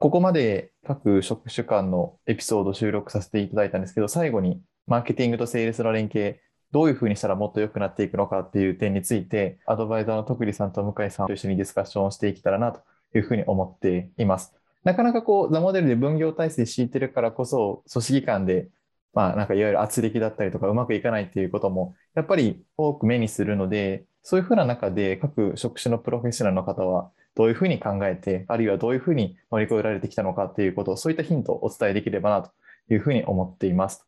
ここまで各職種間のエピソード収録させていただいたんですけど、最後にマーケティングとセールスの連携、どういうふうにしたらもっと良くなっていくのかっていう点について、アドバイザーの徳利さんと向井さんと一緒にディスカッションをしていけたらなというふうに思っています。なかなかこう、ザモデルで分業体制敷いてるからこそ、組織間で、まあなんかいわゆる圧力だったりとかうまくいかないっていうことも、やっぱり多く目にするので、そういうふうな中で各職種のプロフェッショナルの方は、どういうふうに考えて、あるいはどういうふうに乗り越えられてきたのかっていうことを、そういったヒントをお伝えできればなというふうに思っています。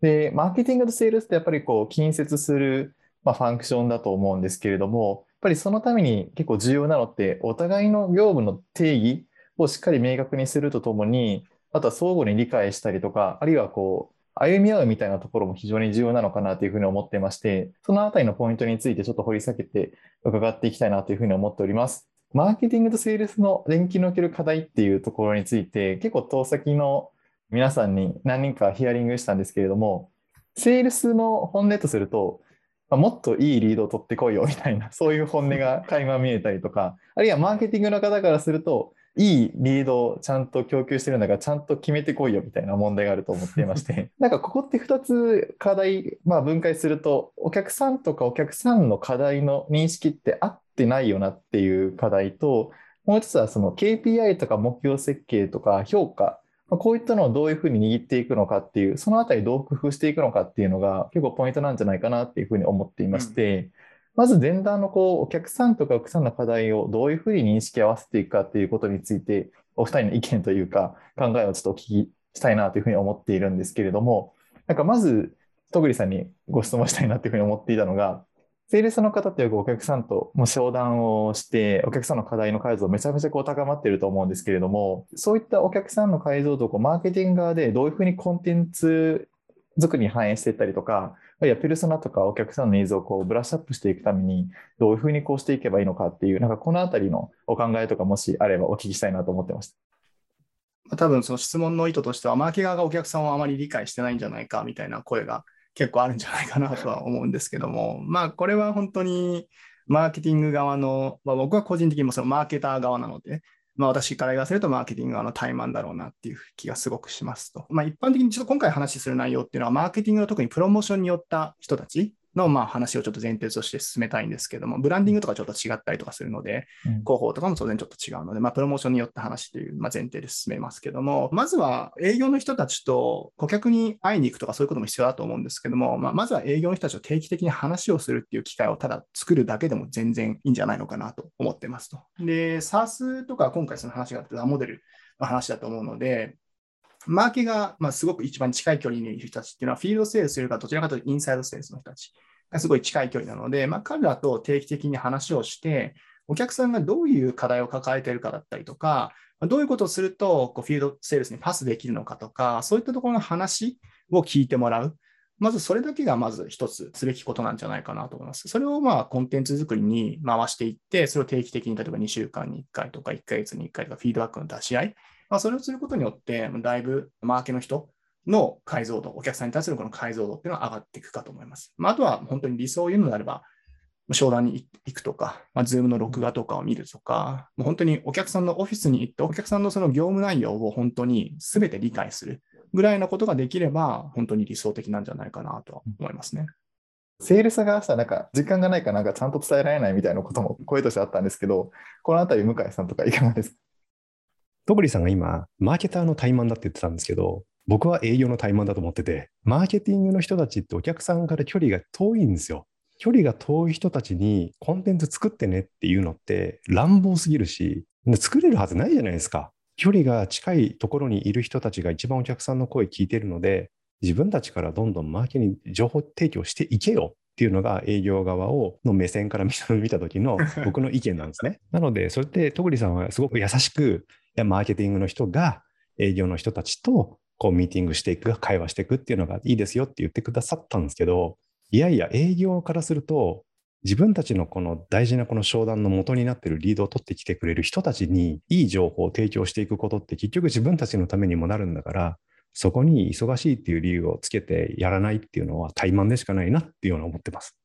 で、マーケティングとセールスってやっぱりこう、近接する、まあ、ファンクションだと思うんですけれども、やっぱりそのために結構重要なのって、お互いの業務の定義をしっかり明確にするとともに、あとは相互に理解したりとか、あるいはこう、歩み合うみたいなところも非常に重要なのかなというふうに思ってまして、そのあたりのポイントについてちょっと掘り下げて伺っていきたいなというふうに思っております。マーケティングとセールスの連携における課題っていうところについて、結構遠先の皆さんに何人かヒアリングしたんですけれども、セールスの本音とすると、もっといいリードを取ってこいよみたいな、そういう本音が垣間見えたりとか、あるいはマーケティングの方からすると、いいリードをちゃんと供給してるんだから、ちゃんと決めてこいよみたいな問題があると思っていまして、なんかここって2つ課題、まあ、分解すると、お客さんとかお客さんの課題の認識って合ってないよなっていう課題と、もう一つはその KPI とか目標設計とか評価、まあ、こういったのをどういうふうに握っていくのかっていう、そのあたりどう工夫していくのかっていうのが結構ポイントなんじゃないかなっていうふうに思っていまして、うんまず前段のこうお客さんとかお客さんの課題をどういうふうに認識合わせていくかっていうことについて、お二人の意見というか考えをちょっとお聞きしたいなというふうに思っているんですけれども、なんかまず、戸栗さんにご質問したいなというふうに思っていたのが、セールスの方ってよくお客さんとも商談をして、お客さんの課題の解像度めちゃめちゃこう高まっていると思うんですけれども、そういったお客さんの解像度をこうマーケティング側でどういうふうにコンテンツ作りに反映していったりとか、いはペルソナとかお客さんのニーズをこうブラッシュアップしていくために、どういうふうにこうしていけばいいのかっていう、なんかこのあたりのお考えとかもしあればお聞きしたいなと思ってました。多分その質問の意図としては、マーケ側がお客さんをあまり理解してないんじゃないかみたいな声が結構あるんじゃないかなとは思うんですけども、まあこれは本当にマーケティング側の、まあ、僕は個人的にもそのマーケター側なので、まあ、私から言わせるとマーケティングはの怠慢だろうなっていう気がすごくしますと。まあ、一般的にちょっと今回話する内容っていうのは、マーケティングの特にプロモーションによった人たちのまあ話をちょっと前提として進めたいんですけども、ブランディングとかちょっと違ったりとかするので、うん、広報とかも当然ちょっと違うので、まあ、プロモーションによった話というまあ前提で進めますけども、まずは営業の人たちと顧客に会いに行くとかそういうことも必要だと思うんですけども、まあ、まずは営業の人たちと定期的に話をするっていう機会をただ作るだけでも全然いいんじゃないのかなと思ってますと。で、SARS とか今回その話があったモデルの話だと思うので、マーケが、まあ、すごく一番近い距離にいる人たちっていうのは、フィールドセールスというか、どちらかというとインサイドセールスの人たちがすごい近い距離なので、まあ、彼らと定期的に話をして、お客さんがどういう課題を抱えているかだったりとか、どういうことをするとこうフィールドセールスにパスできるのかとか、そういったところの話を聞いてもらう。まずそれだけがまず一つすべきことなんじゃないかなと思います。それをまあコンテンツ作りに回していって、それを定期的に例えば2週間に1回とか1ヶ月に1回とかフィードバックの出し合い、まあ、それをすることによって、だいぶマーケの人の解像度、お客さんに対するこの解像度っていうのは上がっていくかと思います。まあ、あとは本当に理想を言うのであれば、商談に行くとか、まあ、ズームの録画とかを見るとか、もう本当にお客さんのオフィスに行って、お客さんのその業務内容を本当に全て理解するぐらいなことができれば、本当に理想的なんじゃないかなとは思いますね。セールスがさ、なんか時間がないかなんかちゃんと伝えられないみたいなことも声としてあったんですけど、このあたり向井さんとかいかがですか？戸栗さんが今、マーケターの怠慢だって言ってたんですけど、僕は営業の怠慢だと思ってて、マーケティングの人たちってお客さんから距離が遠いんですよ。距離が遠い人たちにコンテンツ作ってねっていうのって乱暴すぎるし、作れるはずないじゃないですか。距離が近いところにいる人たちが一番お客さんの声聞いてるので、自分たちからどんどんマーケに情報提供していけよっていうのが営業側をの目線から見た時の僕の意見なんですね。なので、それって戸栗さんはすごく優しく、マーケティングの人が営業の人たちとこうミーティングしていく、会話していくっていうのがいいですよって言ってくださったんですけど、いやいや、営業からすると、自分たちのこの大事なこの商談の元になっているリードを取ってきてくれる人たちにいい情報を提供していくことって結局自分たちのためにもなるんだから、そこに忙しいっていう理由をつけてやらないっていうのは怠慢でしかないなっていうのは思ってます。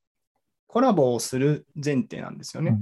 コラボをする前提なんですよね。うん、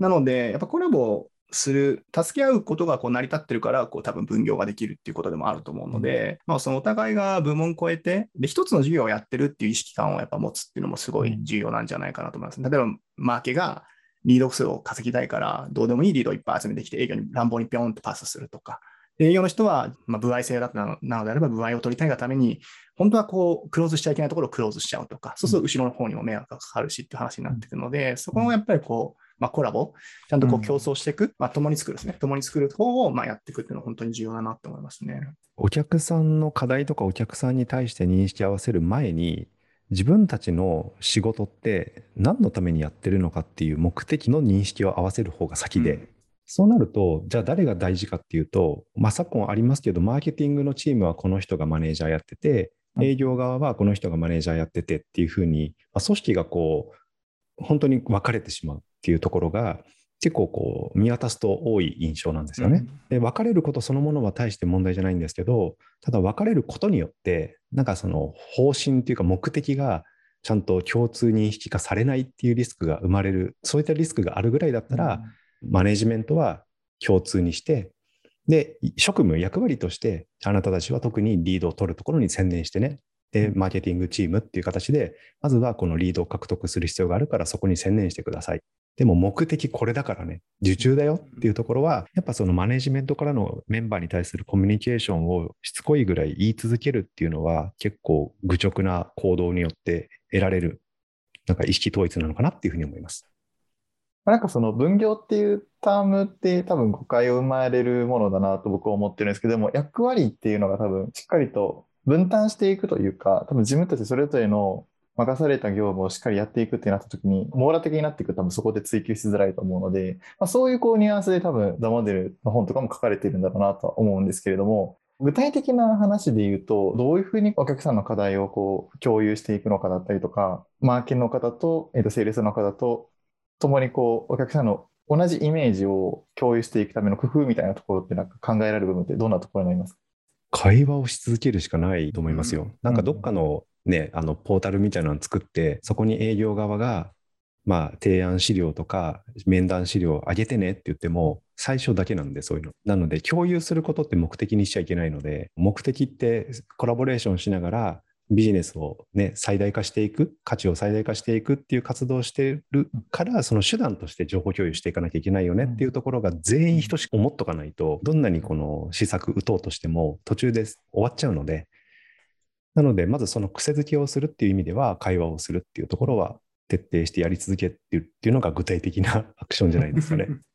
なので、やっぱコラボする、助け合うことがこう成り立ってるから、こう多分分業ができるっていうことでもあると思うので、まあ、そのお互いが部門超えて、で、一つの授業をやってるっていう意識感をやっぱ持つっていうのもすごい重要なんじゃないかなと思います。例えば、マーケがリード数を稼ぎたいから、どうでもいいリードをいっぱい集めてきて、営業に乱暴にピョンってパスするとか。営業の人は、まあ、部合制だなのであれば、部合を取りたいがために、本当はこう、クローズしちゃいけないところをクローズしちゃうとか、そうすると後ろの方にも迷惑がかかるしっていう話になってくるので、そこもやっぱりこう、まあ、コラボ、ちゃんとこう競争していく、うん、まあ、共に作るですね、共に作る方をまあやっていくっていうのは本当に重要だなと思いますね。お客さんの課題とかお客さんに対して認識合わせる前に、自分たちの仕事って何のためにやってるのかっていう目的の認識を合わせる方が先で、うん、そうなると、じゃあ誰が大事かっていうと、まあ、昨今ありますけど、マーケティングのチームはこの人がマネージャーやってて、営業側はこの人がマネージャーやっててっていうふうに、まあ、組織がこう、本当に分かれてしまうっていうところが、結構こう見渡すと多い印象なんですよね。で別れることそのものは大して問題じゃないんですけどただ別れることによってなんかその方針っていうか目的がちゃんと共通認識化されないっていうリスクが生まれるそういったリスクがあるぐらいだったら、うん、マネジメントは共通にしてで職務役割としてあなたたちは特にリードを取るところに専念してね。でマーケティングチームっていう形でまずはこのリードを獲得する必要があるからそこに専念してくださいでも目的これだからね、受注だよっていうところは、やっぱそのマネジメントからのメンバーに対するコミュニケーションをしつこいぐらい言い続けるっていうのは、結構愚直な行動によって得られる、なんか意識統一なのかなっていうふうに思います。なんかその分業っていうタームって多分誤解を生まれるものだなと僕は思ってるんですけども、役割っていうのが多分しっかりと分担していくというか、多分自分たちそれぞれの任された業務をしっかりやっていくってなった時に、網羅的になっていくと多分そこで追求しづらいと思うので、まあ、そういうこうニュアンスで多分ザモデルの本とかも書かれているんだろうなとは思うんですけれども、具体的な話で言うと、どういうふうにお客さんの課題をこう共有していくのかだったりとか、マーケの方と、えっと、セールスの方と、共にこう、お客さんの同じイメージを共有していくための工夫みたいなところってなんか考えられる部分ってどんなところになりますか？会話をし続けるしかないと思いますよ。うん、なんかどっかのね、あのポータルみたいなのを作って、そこに営業側が、まあ、提案資料とか面談資料を上げてねって言っても、最初だけなんで、そういうの。なので、共有することって目的にしちゃいけないので、目的ってコラボレーションしながら、ビジネスを、ね、最大化していく、価値を最大化していくっていう活動をしてるから、その手段として情報共有していかなきゃいけないよねっていうところが全員等しく思っとかないと、どんなにこの施策打とうとしても途中で終わっちゃうので、なので、まずその癖づけをするっていう意味では、会話をするっていうところは徹底してやり続けるっていうのが具体的な アクションじゃないですかね。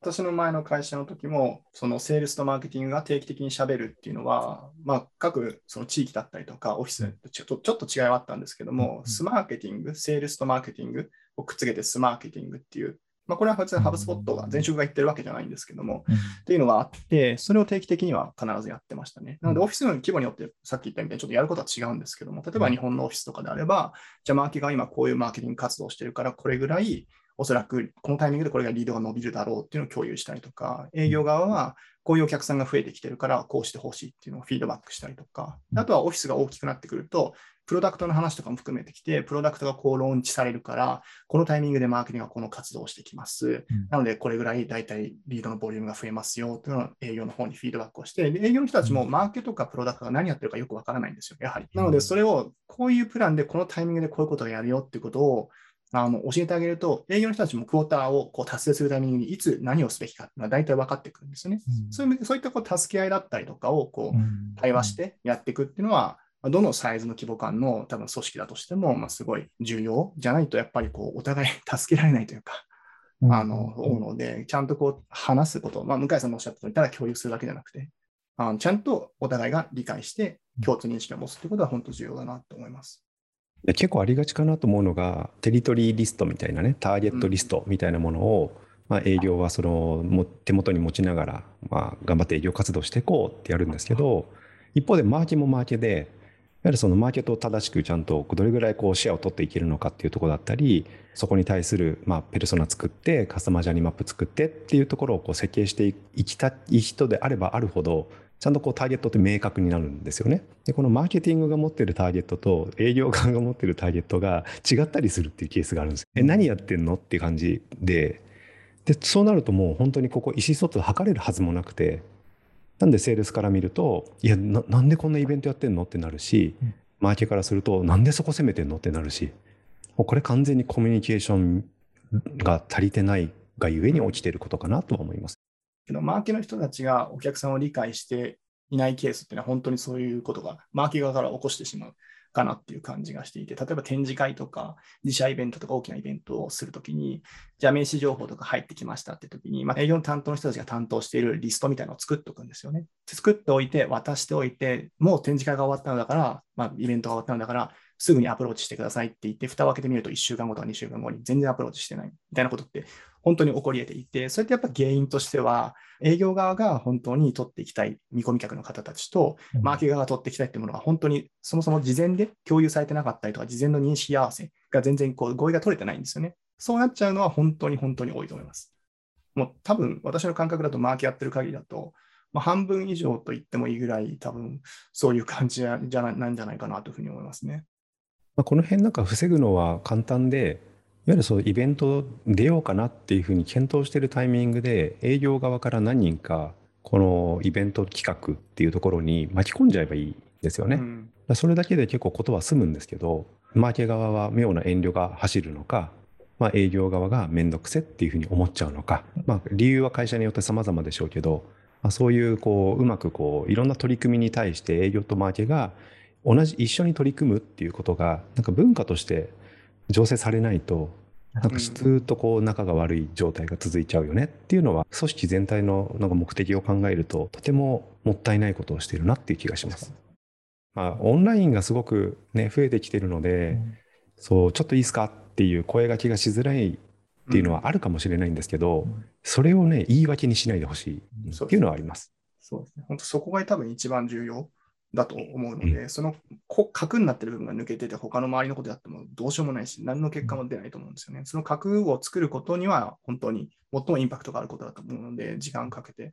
私の前の会社の時も、そのセールスとマーケティングが定期的にしゃべるっていうのは、まあ、各その地域だったりとか、オフィスとちょっとちょっと違いはあったんですけども、スマーケティング、セールスとマーケティングをくっつけてスマーケティングっていうまあ、これは普通にハブスポットが前職が言ってるわけじゃないんですけども、うん、っていうのがあって、それを定期的には必ずやってましたね。なので、オフィスの規模によってさっき言ったみたいにちょっとやることは違うんですけども、例えば日本のオフィスとかであれば、じゃあマーケが今こういうマーケティング活動をしてるから、これぐらいおそらくこのタイミングでこれがリードが伸びるだろうっていうのを共有したりとか、営業側はこういうお客さんが増えてきてるからこうしてほしいっていうのをフィードバックしたりとか、あとはオフィスが大きくなってくると、プロダクトの話とかも含めてきて、プロダクトがこうローンチされるから、このタイミングでマーケティングがこの活動をしてきます。うん、なので、これぐらい大体リードのボリュームが増えますよというのを営業の方にフィードバックをして、営業の人たちもマーケとかプロダクトが何やってるかよくわからないんですよ、やはり。なので、それをこういうプランでこのタイミングでこういうことをやるよっていうことをあの教えてあげると、営業の人たちもクォーターをこう達成するためにいつ何をすべきかっていうのは大体分かってくるんですよね。うん、そういうそういったこう助け合いだったりとかをこう対話してやっていくっていうのは、どのサイズの規模感の多分組織だとしても、まあ、すごい重要じゃないと、やっぱりこうお互い助けられないというか、あの思うので、ちゃんとこう話すこと、まあ、向井さんのおっしゃったとおり、ただ共有するだけじゃなくて、あのちゃんとお互いが理解して共通認識を持つということは本当重要だなと思います。結構ありがちかなと思うのが、テリトリーリストみたいなね、ターゲットリストみたいなものを、うん、まあ、営業はその手元に持ちながら、まあ、頑張って営業活動していこうってやるんですけど、一方でマーケもマーケで、やはりそのマーケットを正しくちゃんとどれぐらいこうシェアを取っていけるのかっていうところだったりそこに対するまあペルソナ作ってカスタマージャーニーマップ作ってっていうところをこう設計していきたい人であればあるほどちゃんとこうターゲットって明確になるんですよね。でこのマーケティングが持ってるターゲットと営業側が持ってるターゲットが違ったりするっていうケースがあるんです。え何やってんのっていう感じでで、そうなるともう本当にここ意思疎通図れるはずもなくて、なんでセールスから見ると、いやな、なんでこんなイベントやってんのってなるし、マーケからすると、なんでそこ攻めてんのってなるし、もうこれ完全にコミュニケーションが足りてないがゆえに起きてることかなとは思います。けど、マーケの人たちがお客さんを理解していないケースっていうのは本当にそういうことが、マーケ側から起こしてしまうかなっていう感じがしていて、例えば展示会とか自社イベントとか大きなイベントをするときに、じゃあ名刺情報とか入ってきましたってときに、まあ、営業の担当の人たちが担当しているリストみたいなのを作っておくんですよね。作っておいて、渡しておいて、もう展示会が終わったのだから、まあ、イベントが終わったのだから、すぐにアプローチしてくださいって言って、蓋を開けてみると1週間後とか2週間後に全然アプローチしてないみたいなことって本当に起こり得ていて、それってやっぱ原因としては、営業側が本当に取っていきたい見込み客の方たちと、マーケ側が取っていきたいっていうものが本当にそもそも事前で共有されてなかったりとか、事前の認識合わせが全然こう合意が取れてないんですよね。そうなっちゃうのは本当に本当に多いと思います。もう多分私の感覚だとマーケやってる限りだと、まあ、半分以上と言ってもいいぐらい多分そういう感じじゃなんじゃないかなというふうに思いますね。まあ、この辺なんか防ぐのは簡単で、いわゆるそうイベント出ようかなっていうふうに検討しているタイミングで営業側から何人かこのイベント企画っていうところに巻き込んじゃえばいいですよね。うん、それだけで結構ことは済むんですけどマーケ側は妙な遠慮が走るのか、まあ、営業側が面倒くせっていうふうに思っちゃうのか、まあ、理由は会社によって様々でしょうけど、まあ、そういうこううまくこういろんな取り組みに対して営業とマーケが同じ一緒に取り組むっていうことがなんか文化として醸成されないとなんかずっとこう仲が悪い状態が続いちゃうよねっていうのは組織全体のなんか目的を考えるととてももったいないことをしているなっていう気がします。まあ、オンラインがすごくね増えてきてるので、うん、そうちょっといいですかっていう声がけがしづらいっていうのはあるかもしれないんですけど、うん、それをね言い訳にしないでほしいっていうのはあります。そうですね。本当そこが多分一番重要だと思うので、うん、その核になってる部分が抜けてて、他の周りのことやってもどうしようもないし、何の結果も出ないと思うんですよね。その核を作ることには、本当に最もインパクトがあることだと思うので、時間かけて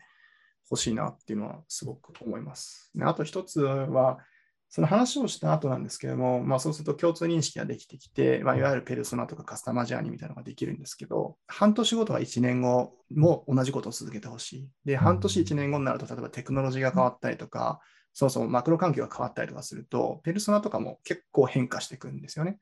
ほしいなっていうのはすごく思います。であと一つは、その話をした後なんですけども、まあ、そうすると共通認識ができてきて、まあ、いわゆるペルソナとかカスタマージャーニーみたいなのができるんですけど、半年後とか1年後も同じことを続けてほしい。で、半年1年後になると、例えばテクノロジーが変わったりとか、そもそもマクロ環境が変わったりとかすると、ペルソナとかも結構変化していくんですよね。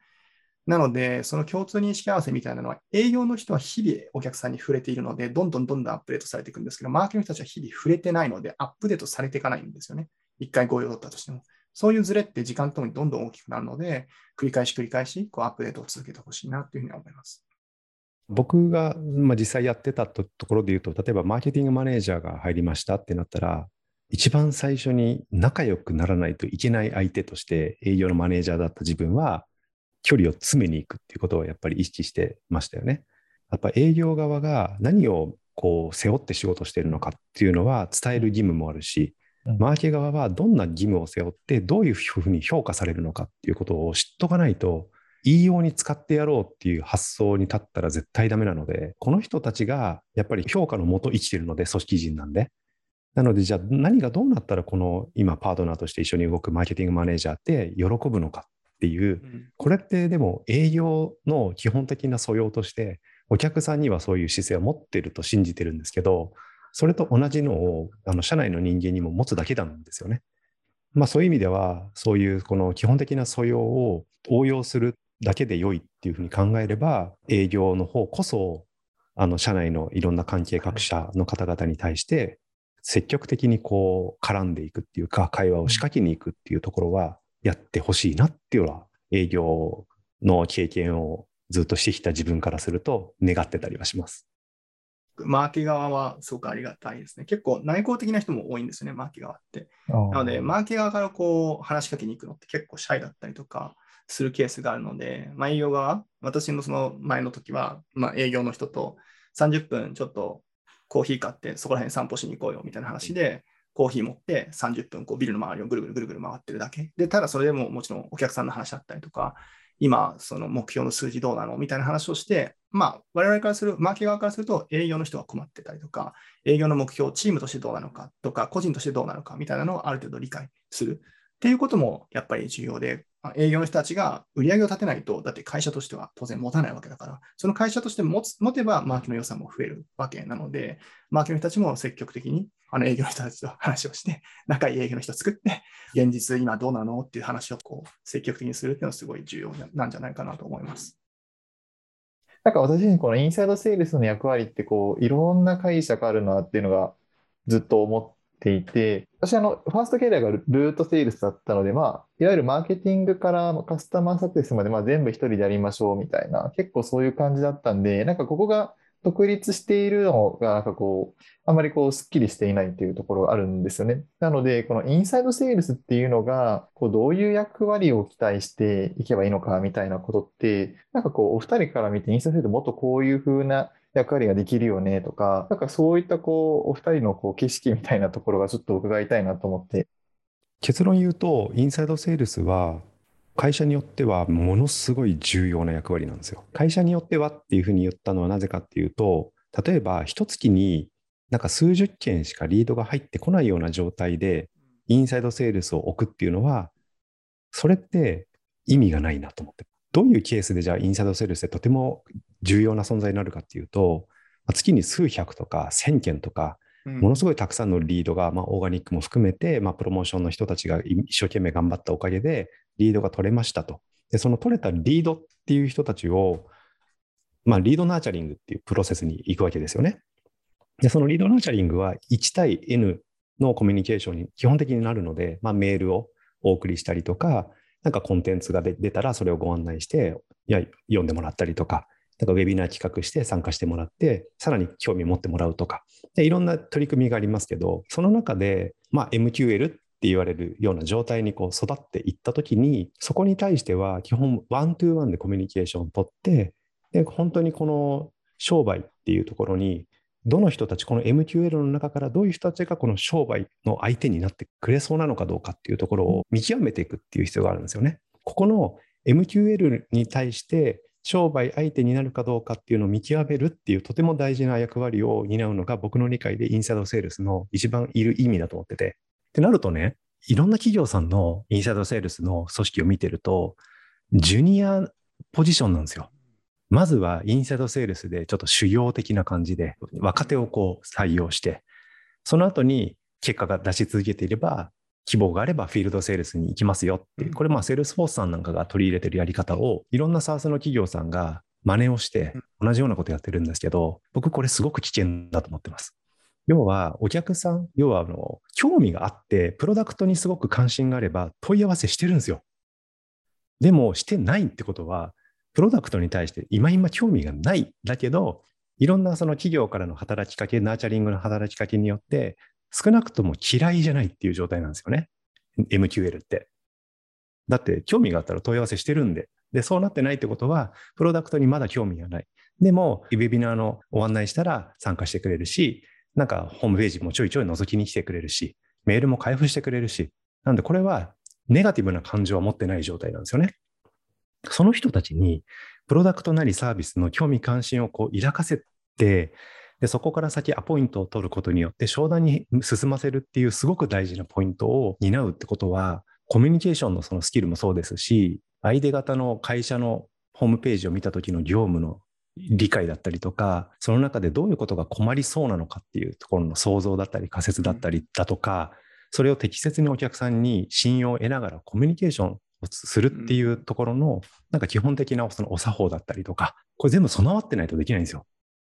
なので、その共通認識合わせみたいなのは、営業の人は日々お客さんに触れているので、どんどんどんどんアップデートされていくんですけど、マーケの人たちは日々触れてないので、アップデートされていかないんですよね。一回合意を取ったとしても。そういうズレって時間ともにどんどん大きくなるので、繰り返し繰り返しこうアップデートを続けてほしいなというふうに思います。僕が、まあ、実際やってたところで言うと、例えばマーケティングマネージャーが入りましたってなったら、一番最初に仲良くならないといけない相手として営業のマネージャーだった自分は距離を詰めに行くっていうことをやっぱり意識してましたよね。やっぱ営業側が何をこう背負って仕事しているのかっていうのは伝える義務もあるし、マーケ側はどんな義務を背負ってどういうふうに評価されるのかっていうことを知っとかないといいように使ってやろうっていう発想に立ったら絶対ダメなのでこの人たちがやっぱり評価のもと生きてるので組織人なんでなので、じゃあ何がどうなったらこの今パートナーとして一緒に動くマーケティングマネージャーって喜ぶのかっていう、これってでも営業の基本的な素養としてお客さんにはそういう姿勢を持ってると信じてるんですけど、それと同じのをあの社内の人間にも持つだけなんですよね。まあそういう意味では、そういうこの基本的な素養を応用するだけで良いっていうふうに考えれば、営業の方こそ、あの社内のいろんな関係各社の方々に対して積極的にこう絡んでいくっていうか、会話を仕掛けに行くっていうところはやってほしいなっていうのは、営業の経験をずっとしてきた自分からすると願ってたりはします。マーケ側はすごくありがたいですね。結構内向的な人も多いんですよね、マーケ側って。なので、マーケ側からこう話しかけに行くのって結構シャイだったりとかするケースがあるので、まあ、営業側、私のその前の時は、まあ、営業の人と30分ちょっとコーヒー買ってそこら辺散歩しに行こうよみたいな話で、コーヒー持って30分こうビルの周りをぐるぐるぐるぐる回ってるだけ。で、ただそれでももちろんお客さんの話だったりとか、今、その目標の数字どうなのみたいな話をして、まあ、我々からする、マーケ側からすると、営業の人が困ってたりとか、営業の目標、チームとしてどうなのかとか、個人としてどうなのかみたいなのをある程度理解するっていうこともやっぱり重要で、あ営業の人たちが売り上げを立てないと、だって会社としては当然持たないわけだから、その会社として持つ持てば、マーケの予算も増えるわけなので、マーケの人たちも積極的にあの営業の人たちと 話をして、仲いい営業の人を作って、現実今どうなのっていう話をこう積極的にするっていうのはすごい重要なんじゃないかなと思います。なんか私自身このインサイドセールスの役割ってこういろんな解釈あるなっていうのがずっと思ってていて、私あの、ファーストキャリアがルートセールスだったので、まあ、いわゆるマーケティングからカスタマーサクセスまでまあ全部一人でやりましょうみたいな、結構そういう感じだったんで、なんかここが独立しているのが、なんかこう、あんまりこう、すっきりしていないっていうところがあるんですよね。なので、このインサイドセールスっていうのが、こう、どういう役割を期待していけばいいのかみたいなことって、なんかこう、お二人から見て、インサイドセールスもっとこういう風な役割ができるよねとか、なんかそういったこう、お二人のこう、景色みたいなところがちょっと伺いたいなと思って。結論言うと、インサイドセールスは会社によってはものすごい重要な役割なんですよ。会社によってはっていうふうに言ったのはなぜかっていうと、例えば一月になんか数十件しかリードが入ってこないような状態で、インサイドセールスを置くっていうのは、それって意味がないなと思って。どういうケースでじゃあインサイドセールスでとても重要な存在になるかっていうと、まあ月に数百とか千件とか、ものすごいたくさんのリードが、まあ、オーガニックも含めて、まあ、プロモーションの人たちが一生懸命頑張ったおかげで、リードが取れましたと。で、その取れたリードっていう人たちを、まあ、リードナーチャリングっていうプロセスに行くわけですよね。で、そのリードナーチャリングは1対 N のコミュニケーションに基本的になるので、まあ、メールをお送りしたりとか、なんかコンテンツが出出たらそれをご案内して、いや、読んでもらったりとか、なんかウェビナー企画して参加してもらって、さらに興味を持ってもらうとか、でいろんな取り組みがありますけど、その中で、まあ、MQL って言われるような状態にこう育っていったときに、そこに対しては基本ワントゥーワンでコミュニケーションを取って、で本当にこの商売っていうところに、どの人たち、この MQL の中からどういう人たちがこの商売の相手になってくれそうなのかどうかっていうところを見極めていくっていう必要があるんですよね。ここの MQL に対して商売相手になるかどうかっていうのを見極めるっていうとても大事な役割を担うのが僕の理解でインサイドセールスの一番いる意味だと思ってて。ってなるとね、いろんな企業さんのインサイドセールスの組織を見てると、ジュニアポジションなんですよ。まずはインサイドセールスでちょっと修行的な感じで若手をこう採用して、その後に結果が出し続けていれば、希望があれば field sales に行きますよっていう、これまあセールスフォースさんなんかが取り入れてるやり方をいろんな SaaS の企業さんが真似をして同じようなことやってるんですけど、僕これすごく危険だと思ってます。要はお客さん、要はあの興味があって、プロダクトにすごく関心があれば問い合わせしてるんですよ。でもしてないってことは、プロダクトに対して今今興味がないだけど、いろんなその企業からの働きかけ、 nurturing の働きかけによって、少なくとも嫌いじゃないっていう状態なんですよね。MQL って。だって興味があったら問い合わせしてるんで。で、そうなってないってことは、プロダクトにまだ興味がない。でも、ウェビナーのご案内したら参加してくれるし、なんかホームページもちょいちょい覗きに来てくれるし、メールも開封してくれるし、なんでこれはネガティブな感情は持ってない状態なんですよね。その人たちに、プロダクトなりサービスの興味関心をこう抱かせて、で、そこから先アポイントを取ることによって商談に進ませるっていうすごく大事なポイントを担うってことは、コミュニケーションのそのスキルもそうですし、相手方の会社のホームページを見た時の業務の理解だったりとか、その中でどういうことが困りそうなのかっていうところの想像だったり仮説だったりだとか、それを適切にお客さんに信用を得ながらコミュニケーションをするっていうところの、なんか基本的なそのお作法だったりとか、これ全部備わってないとできないんですよ。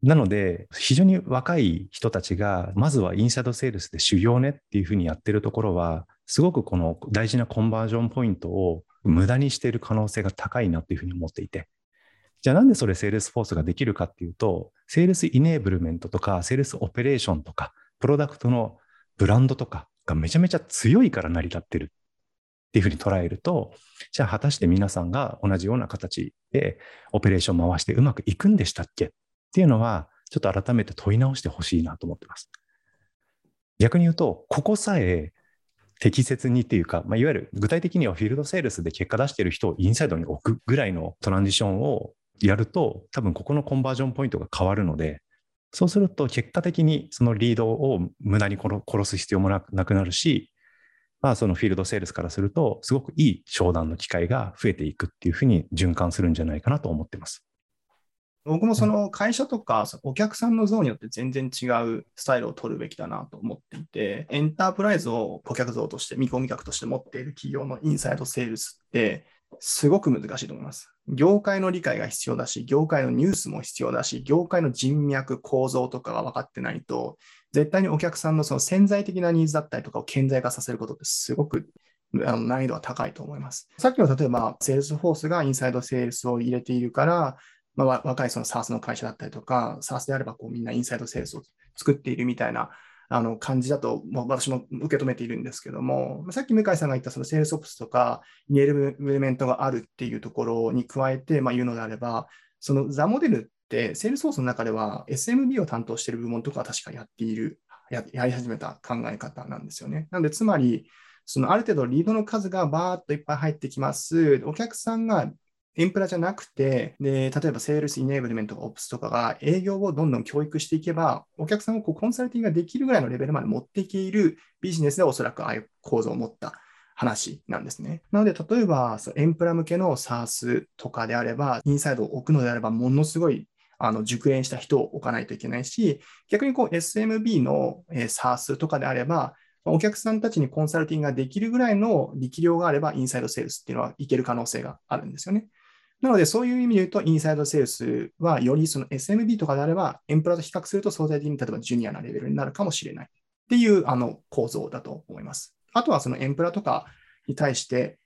なので、非常に若い人たちが、まずは inside sales で修行ねっていうふうにやってるところは、すごくこの大事な conversion point を無駄にしている可能性が高いなっていうふうに思っていて。じゃあなんでそれセールスフォースができるかっていうと、 sales enablement とか、 sales operation とか、プロダクトのブランドとかがめちゃめちゃ強いから成り立ってるっていうふうに捉えると、じゃあ果たして皆さんが同じような形でオペレーション回してうまくいくんでしたっけっっていうのは、ちょっと改めて問い直してほしいなと思ってます。逆に言うと、ここさえ適切にっていうか、まあ、いわゆる具体的にはフィールドセールスで結果出してる人をインサイドに置くぐらいのトランジションをやると、多分ここのコンバージョンポイントが変わるので、そうすると結果的にそのリードを無駄に殺す必要もなくなるし、まあ、そのフィールドセールスからすると、すごくいい商談の機会が増えていくっていうふうに循環するんじゃないかなと思ってます。僕もその会社とかお客さんの像によって全然違うスタイルを取るべきだなと思っていて、エンタープライズを顧客像として、見込み客として持っている企業のインサイドセールスって、すごく難しいと思います。業界の理解が必要だし、業界のニュースも必要だし、業界の人脈、構造とかが分かってないと、絶対にお客さんのその潜在的なニーズだったりとかを顕在化させることってすごくあの難易度は高いと思います。さっきの例えば、セールスフォースが inside sales を入れているから、まあ、若いその SARS の会社だったりとか、SARS であればこうみんな inside sales を作っているみたいなあの感じだと、まあ、私も受け止めているんですけども、さっき向井さんが言ったその sales ops とか、 enablement があるっていうところに加えて、まあ、言うのであれば、そのザモデルって、セールスソースの中では SMB を担当している部門とかは確かやっているや、やり始めた考え方なんですよね。なので、つまり、そのある程度リードの数がバーっといっぱい入ってきます。お客さんがエンプラじゃなくて、で、例えばセールスイネーブルメント、オプスとかが営業をどんどん教育していけば、お客さんをこうコンサルティングができるぐらいのレベルまで持っていけるビジネスでおそらくああいう構造を持った話なんですね。なので、例えば、エンプラ向けの SARS とかであれば、インサイドを置くのであれば、ものすごいあの熟練した人を置かないといけないし、逆にこう SMB の SARS とかであれば、お客さんたちにコンサルティングができるぐらいの力量があれば、インサイドセールスっていうのはいける可能性があるんですよね。なので、そういう意味で言うと、インサイドセールスは、よりその SMB とかであれば、エンプラと比較すると相対的に例えばジュニアなレベルになるかもしれないっていうあの構造だと思います。あとはそのエンプラとかに対して、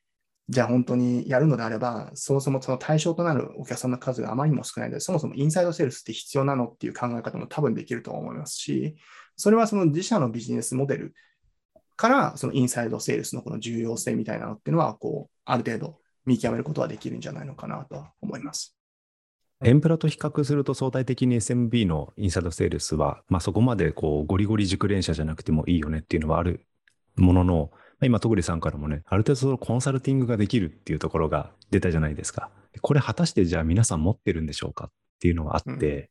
じゃあ本当にやるのであれば、そもそもその対象となるお客さんの数があまりにも少ないので、そもそもインサイドセールスって必要なのっていう考え方も多分できると思いますし、それはその自社のビジネスモデルから、そのインサイドセールスのこの重要性みたいなのっていうのは、こう、ある程度見極めることはできるんじゃないのかなと思います。エンプラと比較すると相対的に SMB のインサイドセールスは、まあ、そこまでこうゴリゴリ熟練者じゃなくてもいいよねっていうのはあるものの、今、戸栗さんからもね、ある程度そのコンサルティングができるっていうところが出たじゃないですか。これ果たしてじゃあ皆さん持ってるんでしょうかっていうのがあって、うん、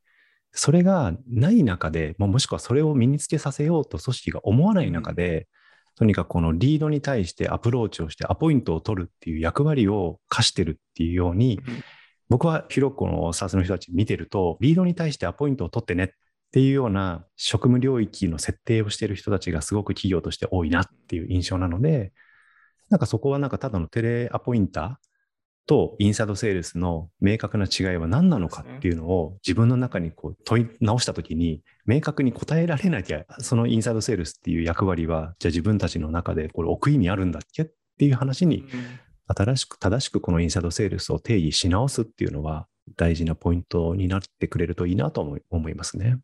それがない中で、もしくはそれを身につけさせようと組織が思わない中で、とにかくこのリードに対してアプローチをしてアポイントを取るっていう役割を課してるっていうように、僕は広くこの SARS の人たち見てると、リードに対してアポイントを取ってねっていうような職務領域の設定をしている人たちがすごく企業として多いなっていう印象なので、なんかそこはなんかただのテレアポインターとインサイドセールスの明確な違いは何なのかっていうのを自分の中にこう問い直したときに明確に答えられなきゃ、そのインサイドセールスっていう役割は、じゃあ自分たちの中でこれ置く意味あるんだっけっていう話に、新しく正しくこのインサイドセールスを定義し直すっていうのは大事なポイントになってくれるといいなと思いますね。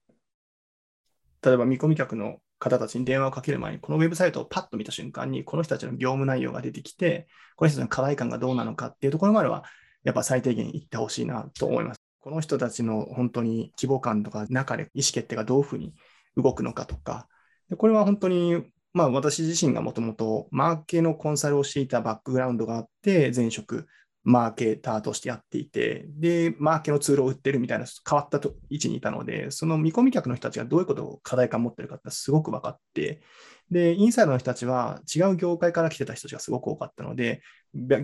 例えば見込み客の方たちに電話をかける前に、このウェブサイトをパッと見た瞬間に、この人たちの業務内容が出てきて、この人たちの課題感がどうなのかっていうところまでは、やっぱ最低限言ってほしいなと思います。この人たちの本当に規模感とか中で意思決定がどういうふうに動くのかとか、でこれは本当に、まあ私自身がもともとマーケのコンサルをしていたバックグラウンドがあって、前職マーケーターとしてやっていて、で、マーケのツールを売ってるみたいな変わった位置にいたので、その見込み客の人たちがどういうことを課題感持ってるかってすごく分かって、で、インサイドの人たちは違う業界から来てた人たちがすごく多かったので、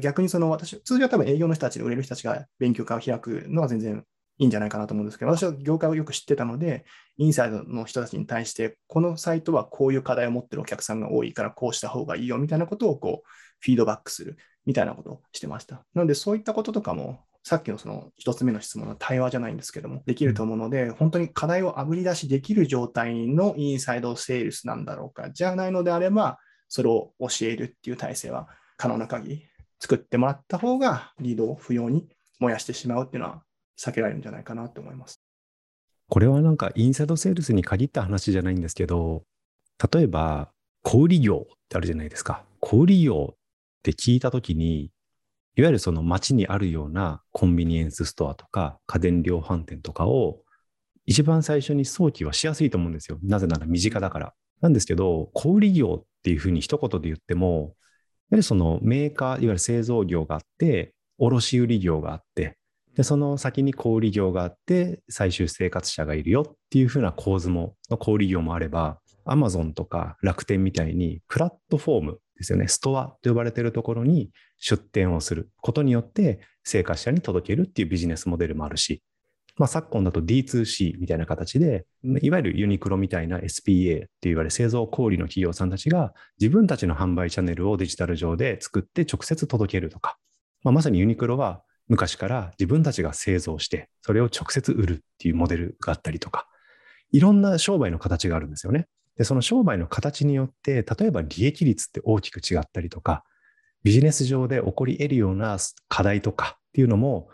逆にその私、通常は多分営業の人たちで売れる人たちが勉強会を開くのは全然いいんじゃないかなと思うんですけど、私は業界をよく知ってたので、インサイドの人たちに対して、このサイトはこういう課題を持ってるお客さんが多いから、こうした方がいいよみたいなことをこうフィードバックする。みたいなことをしてました。なので、そういったこととかも、さっきのその一つ目の質問の対話じゃないんですけども、できると思うので、本当に課題をあぶり出しできる状態のインサイドセールスなんだろうか、じゃないのであれば、それを教えるっていう体制は可能な限り作ってもらった方が、リードを不要に燃やしてしまうっていうのは避けられるんじゃないかなと思います。これはなんかインサイドセールスに限った話じゃないんですけど、例えば小売業ってあるじゃないですか。小売業って聞いたときに、いわゆるその街にあるようなコンビニエンスストアとか家電量販店とかを一番最初に早期はしやすいと思うんですよ。なぜなら身近だから。なんですけど、小売業っていうふうに一言で言っても、やはりそのメーカー、いわゆる製造業があって、卸売業があって、で、その先に小売業があって、最終生活者がいるよっていうふうな構図も、の小売業もあれば、アマゾンとか楽天みたいにプラットフォームですよね。ストアと呼ばれているところに出店をすることによって生活者に届けるっていうビジネスモデルもあるし、まあ、昨今だと D2C みたいな形で、いわゆるユニクロみたいな SPA っていわれる製造小売の企業さんたちが自分たちの販売チャンネルをデジタル上で作って直接届けるとか、まあ、まさにユニクロは昔から自分たちが製造して、それを直接売るっていうモデルがあったりとか、いろんな商売の形があるんですよね。で、その商売の形によって、例えば利益率って大きく違ったりとか、ビジネス上で起こり得るような課題とかっていうのも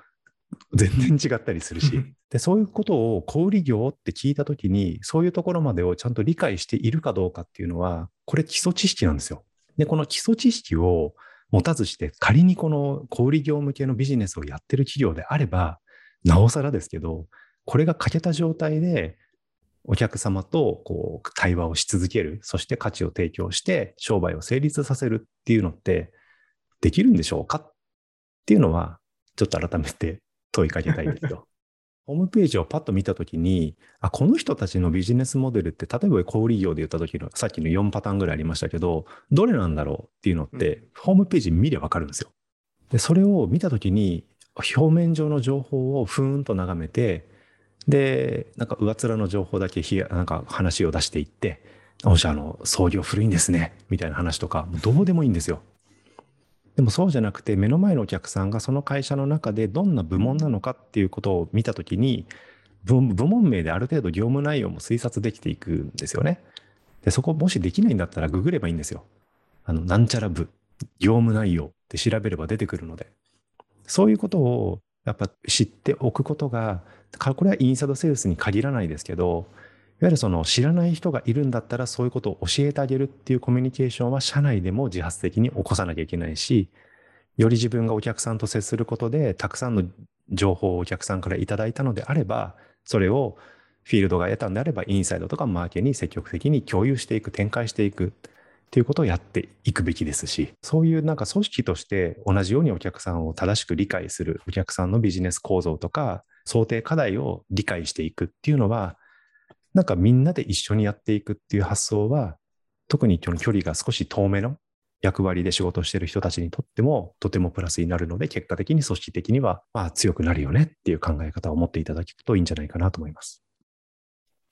全然違ったりするし、でそういうことを小売業って聞いたときに、そういうところまでをちゃんと理解しているかどうかっていうのは、これ基礎知識なんですよ。で、この基礎知識を持たずして、仮にこの小売業向けのビジネスをやってる企業であれば、なおさらですけど、これが欠けた状態で、お客様とこう対話をし続ける、そして価値を提供して商売を成立させるっていうのって、できるんでしょうか？っていうのは、ちょっと改めて 問いかけたいんですよ。ホームページをパッと見たときに、あ、この人たちのビジネスモデルって、例えば小売業で言ったときの、さっきの4パターンぐらいありましたけど、どれなんだろうっていうのって、うん、ホームページ見ればわかるんですよ。で、それを見たときに、表面上の情報をふーんと眺めて、で、なんか上面の情報だけなんか話を出していって、御社の創業古いんですね、みたいな話とか、どうでもいいんですよ。でもそうじゃなくて目の前のお客さんがその会社の中でどんな部門なのかっていうことを見たときに部門名である程度業務内容も推察できていくんですよね。でそこもしできないんだったらググればいいんですよ。あのなんちゃら部業務内容って調べれば出てくるのでそういうことをやっぱ知っておくことがこれはインサイドセールスに限らないですけどいわゆるその知らない人がいるんだったらそういうことを教えてあげるっていうコミュニケーションは社内でも自発的に起こさなきゃいけないし、より自分がお客さんと接することでたくさんの情報をお客さんからいただいたのであれば、それをフィールドが得たんであればインサイドとかマーケに積極的に共有していく、展開していく。っていうことをやっていくべきですし、そういうなんか組織として同じようにお客さんを正しく理解する、お客さんのビジネス構造とか想定課題を理解していくっていうのは、なんかみんなで一緒にやっていくっていう発想は、特に距離が少し遠めの役割で仕事している人たちにとってもとてもプラスになるので、結果的に組織的にはまあ強くなるよねっていう考え方を持っていただくといいんじゃないかなと思います。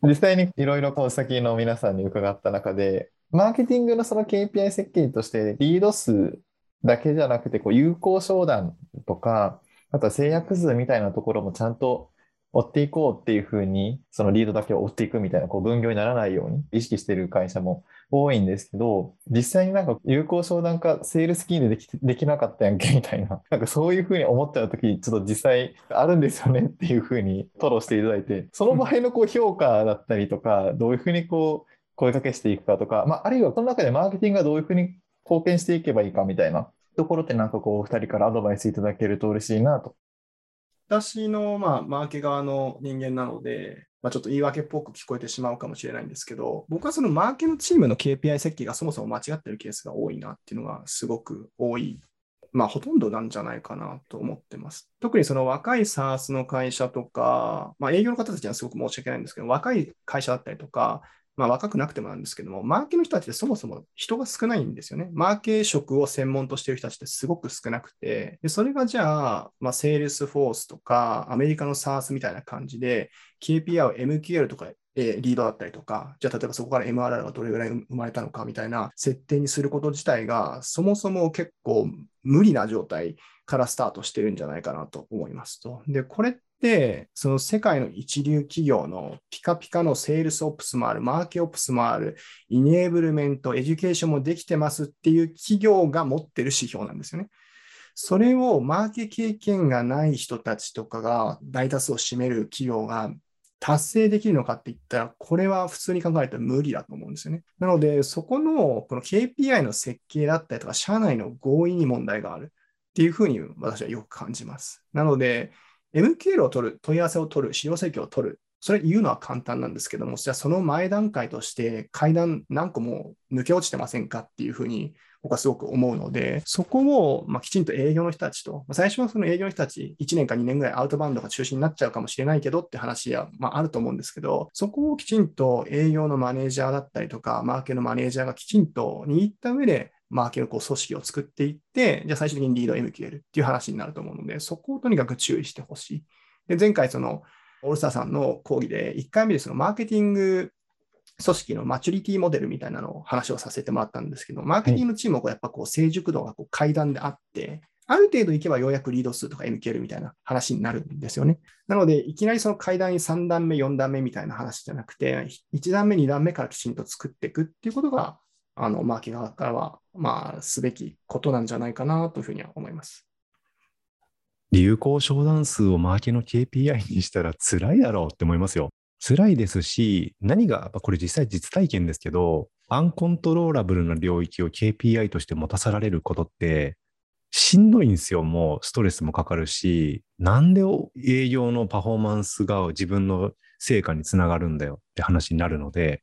実際にいろいろこう先の皆さんに伺った中で、マーケティングのその KPI 設計としてリード数だけじゃなくてこう有効商談とか、あとは制約数みたいなところもちゃんと追っていこうっていうふうに、そのリードだけを追っていくみたいな、こう分業にならないように意識してる会社も多いんですけど、実際になんか有効商談化、セールスキーでできできなかったやんけみたいな、なんかそういうふうに思っちゃうとき、ちょっと実際あるんですよねっていうふうに吐露していただいて、その場合のこう評価だったりとか、どういうふうにこう声かけしていくかとか、まあ、あるいはこの中でマーケティングがどういうふうに貢献していけばいいかみたいなところってなんかこう、お二人からアドバイスいただけると嬉しいなと私の、まあ、マーケ側の人間なので、まあ、ちょっと言い訳っぽく聞こえてしまうかもしれないんですけど、僕はそのマーケのチームの KPI 設計がそもそも間違ってるケースが多いなっていうのがすごく多い。まあ、ほとんどなんじゃないかなと思ってます。特にその若い SARS の会社とか、まあ、営業の方たちにはすごく申し訳ないんですけど、若い会社だったりとか、まあ、若くなくてもなんですけども、マーケの人たちってそもそも人が少ないんですよね。マーケ職を専門としている人たちってすごく少なくて、でそれがじゃあ、まあ、セールスフォースとか、アメリカの SaaS みたいな感じで、KPI を MQL とかえリードだったりとか、じゃあ例えばそこから MRR がどれぐらい生まれたのかみたいな設定にすること自体が、そもそも結構無理な状態からスタートしてるんじゃないかなと思いますと。で、これ、その世界の一流企業のピカピカの Sales Ops もある、マーケ Ops もある、 enablement、 education もできてますっていう企業が持ってる指標なんですよね。それをマーケ経験がない人たちとかが大多数を占める企業が達成できるのかって言ったら、これは普通に考えたら無理だと思うんですよね。なので、そこのこの KPI の設計だったりとか、社内の合意に問題があるっていうふうに私はよく感じます。なので、MQL を取る、問い合わせを取る、使用請求を取る、それ言うのは簡単なんですけども、じゃあその前段階として階段何個も抜け落ちてませんかっていうふうに僕はすごく思うので、そこをまきちんと営業の人たちと、最初はその営業の人たち1年か2年ぐらいアウトバウンドが中心になっちゃうかもしれないけどって話は、まあ、あると思うんですけど、そこをきちんと営業のマネージャーだったりとか、マーケのマネージャーがきちんと握った上でマーケのこう組織を作っていって、じゃあ最終的にリード MQL っていう話になると思うので、そこをとにかく注意してほしい。で、前回その、オールスターさんの講義で、1回目でそのマーケティング組織のマチュリティモデルみたいなのを話をさせてもらったんですけど、マーケティングのチームもこうやっぱこう成熟度がこう階段であって、ある程度いけばようやくリード数とか MQL みたいな話になるんですよね。なので、いきなりその階段に3段目、4段目みたいな話じゃなくて、1段目、2段目からきちんと作っていくっていうことが、あの、マーケ側からは、まあ、すべきことなんじゃないかなというふうには思います。流行商談数をマーケの KPI にしたら辛いだろうって思いますよ。辛いですし、何が、これ実際実体験ですけど、アンコントローラブルな領域を KPI として持たされることって、しんどいんですよ。もうストレスもかかるし、なんで営業のパフォーマンスが自分の成果につながるんだよって話になるので、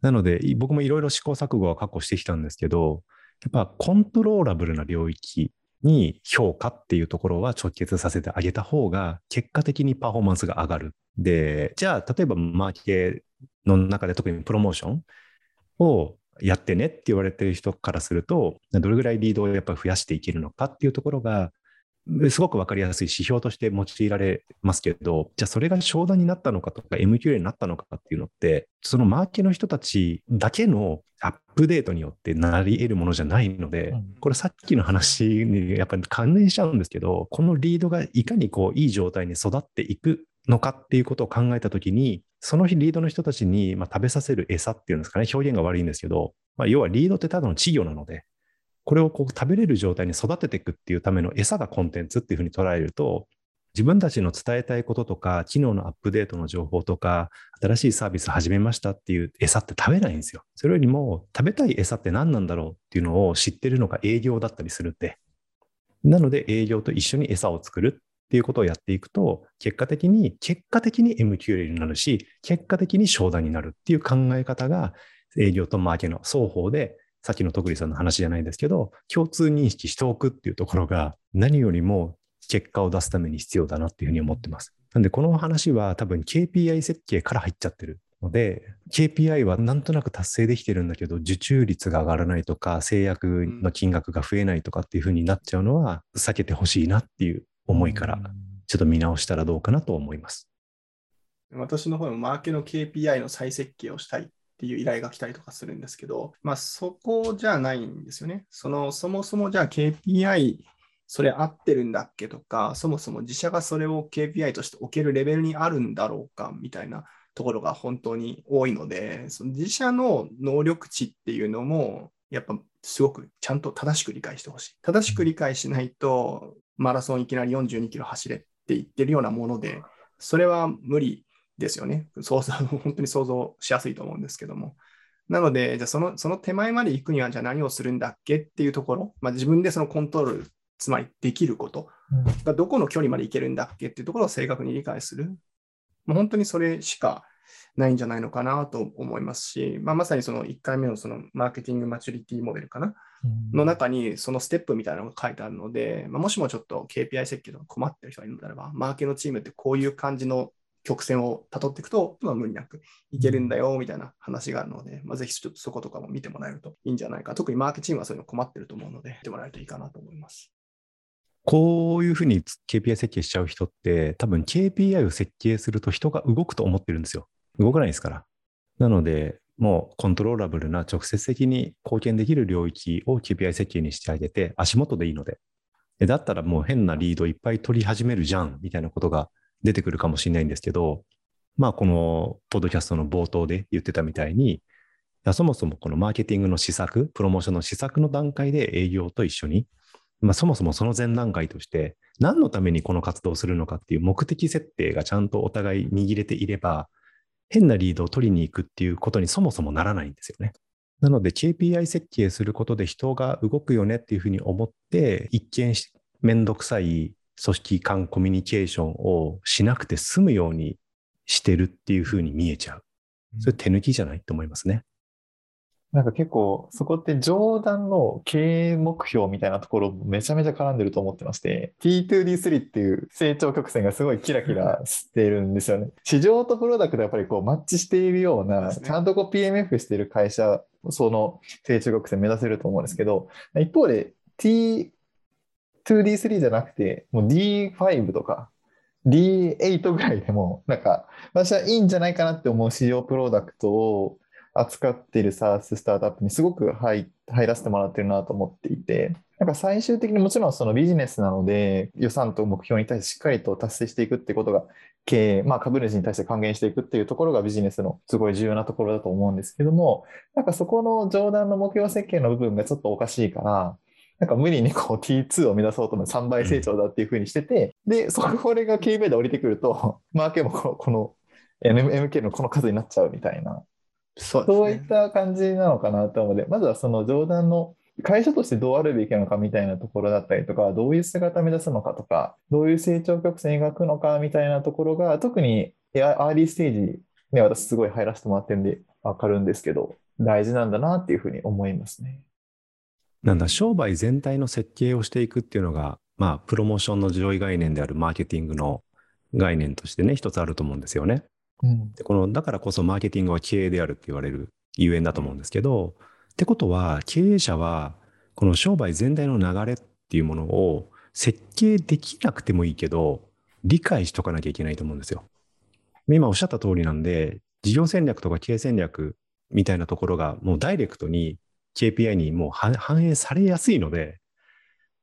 なので僕もいろいろ試行錯誤は過去してきたんですけど、やっぱコントローラブルな領域に評価っていうところは直結させてあげた方が結果的にパフォーマンスが上がる。で、じゃあ例えばマーケの中で特にプロモーションをやってねって言われてる人からすると、どれぐらいリードをやっぱり増やしていけるのかっていうところが、すごく分かりやすい指標として用いられますけど、じゃあそれが商談になったのかとか MQA になったのかっていうのって、そのマーケの人たちだけのアップデートによってなり得るものじゃないので、うん。これさっきの話にやっぱり関連しちゃうんですけど、このリードがいかにこういい状態に育っていくのかっていうことを考えたときに、その日リードの人たちにまあ食べさせる餌っていうんですかね、表現が悪いんですけど、まあ、要はリードってただの稚魚なので、これをこう食べれる状態に育てていくっていうための餌がコンテンツっていうふうに捉えると、自分たちの伝えたいこととか、機能のアップデートの情報とか、新しいサービス始めましたっていう餌って食べないんですよ。それよりも、食べたい餌って何なんだろうっていうのを知ってるのが営業だったりするんで。なので、営業と一緒に餌を作るっていうことをやっていくと、結果的に、結果的に MQL になるし、結果的に商談になるっていう考え方が、営業とマーケの双方でさっきの徳利さんの話じゃないですけど、共通認識しておくっていうところが何よりも結果を出すために必要だなっていうふうに思ってます。なんでこの話は多分 KPI 設計から入っちゃってるので、KPI はなんとなく達成できてるんだけど、受注率が上がらないとか、制約の金額が増えないとかっていうふうになっちゃうのは避けてほしいなっていう思いから、ちょっと見直したらどうかなと思います。私の方でもマーケの KPI の再設計をしたいっていう依頼が来たりとかするんですけど、まあそこじゃないんですよね。その、そもそもじゃあ KPI それ合ってるんだっけとか、そもそも自社がそれを KPI として置けるレベルにあるんだろうかみたいなところが本当に多いので、その自社の能力値っていうのも、やっぱすごくちゃんと正しく理解してほしい。正しく理解しないと、マラソンいきなり42キロ走れって言ってるようなもので、それは無理ですよね。想像、本当に想像しやすいと思うんですけども。なので、じゃあそのその手前まで行くには、じゃあ何をするんだっけっていうところ、まあ、自分でそのコントロール、つまりできることがどこの距離まで行けるんだっけっていうところを正確に理解する。もう本当にそれしかないんじゃないのかなと思いますし、まあ、まさにその1回目のそのマーケティングマチュリティモデルかなの中にそのステップみたいなのが書いてあるので、まあ、もしもちょっと KPI 設計とか困ってる人がいるのであれば、マーケのチームってこういう感じの曲線をたどっていくと、まあ、無理なくいけるんだよみたいな話があるので、まあ、ぜひちょっとそことかも見てもらえるといいんじゃないか。特にマーケチームはそういうの困ってると思うので、見てもらえるといいかなと思います。こういうふうに KPI 設計しちゃう人って、多分 KPI を設計すると人が動くと思ってるんですよ。動かないですから。なので、もうコントローラブルな直接的に貢献できる領域を KPI 設計にしてあげて、足元でいいので。でだったらもう変なリードいっぱい取り始めるじゃん、みたいなことが出てくるかもしれないんですけど、まあこのポッドキャストの冒頭で言ってたみたいに、そもそもこのマーケティングの施策、プロモーションの施策の段階で営業と一緒に、まあ、そもそもその前段階として、何のためにこの活動をするのかっていう目的設定がちゃんとお互い握れていれば、変なリードを取りに行くっていうことにそもそもならないんですよね。なので KPI 設計することで人が動くよねっていうふうに思って、一見めんどくさい組織間コミュニケーションをしなくて済むようにしてるっていうふうに見えちゃう。それ手抜きじゃないと思いますね。なんか結構そこって上段の経営目標みたいなところめちゃめちゃ絡んでると思ってまして T2D3 っていう成長曲線がすごいキラキラしてるんですよね。市場とプロダクトやっぱりこうマッチしているような、ちゃんとこう PMF している会社、その成長曲線目指せると思うんですけど、一方で 2D3 じゃなくてもう D5 とか D8 ぐらいでもなんか私はいいんじゃないかなって思う市場プロダクトを扱っている SaaS スタートアップにすごく入入らせてもらってるなと思っていて、なんか最終的にもちろんそのビジネスなので予算と目標に対してしっかりと達成していくってことが経営、まあ株主に対して還元していくっていうところがビジネスのすごい重要なところだと思うんですけども、なんかそこの上段の目標設計の部分がちょっとおかしいから、なんか無理にこう T2 を目指そうとの3倍成長だっていうふうにしてて、で、そこれが KBA で降りてくると、マーケもこの MK のこの数になっちゃうみたいなそう、ね、そういった感じなのかなと思うので、まずはその上段の会社としてどうあるべきなのかみたいなところだったりとか、どういう姿を目指すのかとか、どういう成長曲線描くのかみたいなところが、特にアーリーステージに私すごい入らせてもらってるんでわかるんですけど、大事なんだなっていうふうに思いますね。なんだ、商売全体の設計をしていくっていうのが、まあ、プロモーションの上位概念であるマーケティングの概念としてね、一つあると思うんですよね。うん、でこのだからこそマーケティングは経営であるって言われるゆえんだと思うんですけど、ってことは経営者はこの商売全体の流れっていうものを設計できなくてもいいけど理解しとかなきゃいけないと思うんですよ。今おっしゃった通りなんで事業戦略とか経営戦略みたいなところがもうダイレクトに KPI にもう反映されやすいので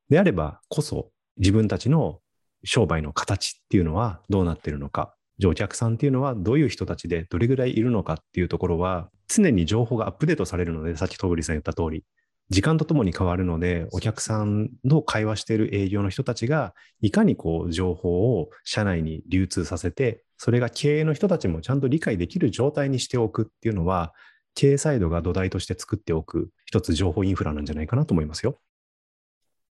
であればこそ自分たちの商売の形っていうのはどうなってるのかお客さんっていうのはどういう人たちでどれぐらいいるのかっていうところは常に情報がアップデートされるので、さっき戸栗さん言った通り、時間とともに変わるので、お客さんの会話している営業の人たちが、いかにこう情報を社内に流通させて、それが経営の人たちもちゃんと理解できる状態にしておくっていうのは、経営サイドが土台として作っておく一つ情報インフラなんじゃないかなと思いますよ。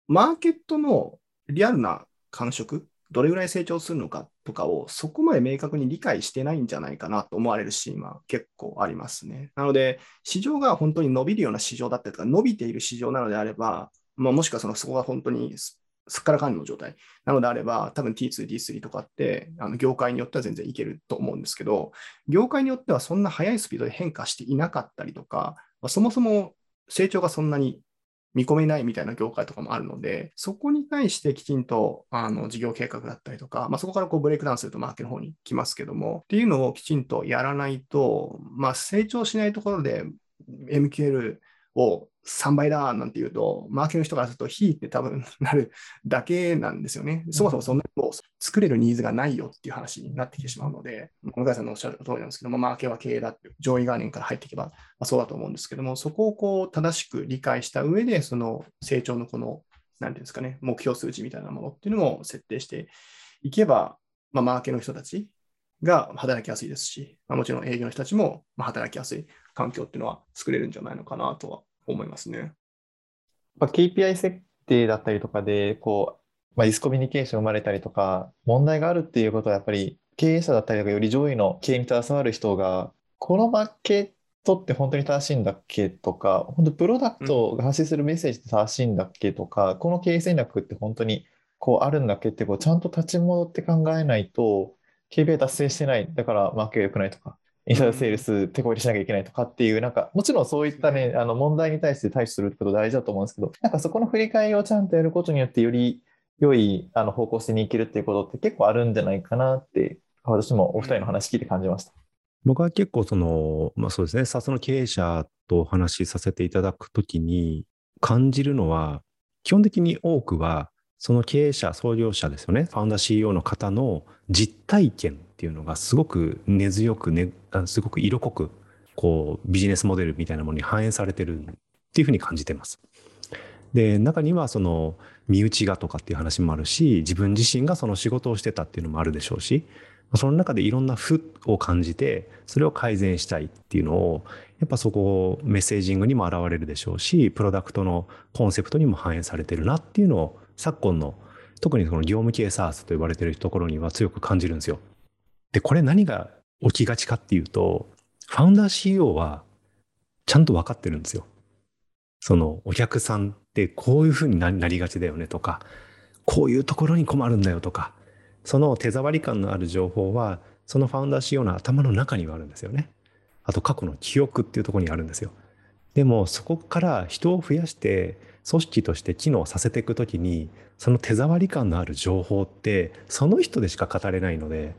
マーケットのリアルな感触どれぐらい成長するのかとかをそこまで明確に理解してないんじゃないかなと思われるシーンは結構ありますね。なので、市場が本当に伸びるような市場だったりとか、伸びている市場なのであれば、まあ、もしくはそのそこが本当にすっからかんの状態。なのであれば、多分 T2、D3 とかってあの業界によっては全然いけると思うんですけど、業界によってはそんな速いスピードで変化していなかったりとか、まあ、そもそも成長がそんなに見込めないみたいな業界とかもあるので、そこに対してきちんとあの事業計画だったりとか、まあ、そこからこうブレイクダウンするとマーケの方に来ますけども、っていうのをきちんとやらないと、まあ、成長しないところで MQL を3倍だなんて言うと、マーケの人からすると、ひいって多分なるだけなんですよね。そもそもそんなもう作れるニーズがないよっていう話になってきてしまうので、向井さんのおっしゃる通りなんですけども、マーケは経営だって上位概念から入っていけば、まあ、そうだと思うんですけども、そこをこう正しく理解した上で、その成長のこの、なんていうんですかね、目標数値みたいなものっていうのも設定していけば、まあ、マーケの人たちが働きやすいですし、まあ、もちろん営業の人たちも働きやすい環境っていうのは作れるんじゃないのかなとは思いますね。KPI 設定だったりとかで、こう、まあ、ディスコミュニケーション生まれたりとか、問題があるっていうことはやっぱり経営者だったりとかより上位の経営に携わる人が、このマーケットって本当に正しいんだっけとか、本当プロダクトが発信するメッセージって正しいんだっけとか、うん、この経営戦略って本当にこうあるんだっけってこうちゃんと立ち戻って考えないと、KPI 達成してない、だからマーケが良くないとか、インサイドセールス手こ入れしなきゃいけないとかっていう、なんか、もちろんそういったね、あの問題に対して対処するってこと大事だと思うんですけど、なんかそこの振り返りをちゃんとやることによって、より良いあの方向性に行けるっていうことって結構あるんじゃないかなって、私もお二人の話聞いて感じました。僕は結構その、まあそうですね、SARS の経営者とお話しさせていただくときに感じるのは、基本的に多くは、その経営者、創業者ですよね、ファウンダー CEO の方の実体験っていうのがすごく根強く、ね、すごく色濃くこうビジネスモデルみたいなものに反映されてるっていうふうに感じてます。で中にはその身内がとかっていう話もあるし自分自身がその仕事をしてたっていうのもあるでしょうしその中でいろんな負を感じてそれを改善したいっていうのをやっぱそこをメッセージングにも現れるでしょうしプロダクトのコンセプトにも反映されてるなっていうのを昨今の特にその業務系 SARS と呼ばれてるところには強く感じるんですよ。で、これ何が起きがちかっていうと、ファウンダー CEO はちゃんと分かってるんですよ。そのお客さんってこういうふうになりがちだよねとか、こういうところに困るんだよとか、その手触り感のある情報は、そのファウンダー仕様の頭の中にはあるんですよね。あと過去の記憶っていうところにあるんですよ。でもそこから人を増やして組織として機能させていくときにその手触り感のある情報ってその人でしか語れないので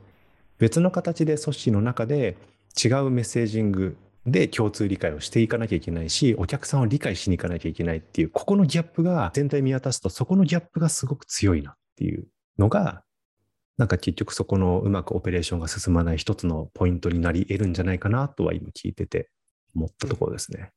別の形で組織の中で違うメッセージングで共通理解をしていかなきゃいけないしお客さんを理解しに行かなきゃいけないっていうここのギャップが全体見渡すとそこのギャップがすごく強いなっていうのがなんか結局そこのうまくオペレーションが進まない一つのポイントになり得るんじゃないかなとは今聞いてて思ったところですね。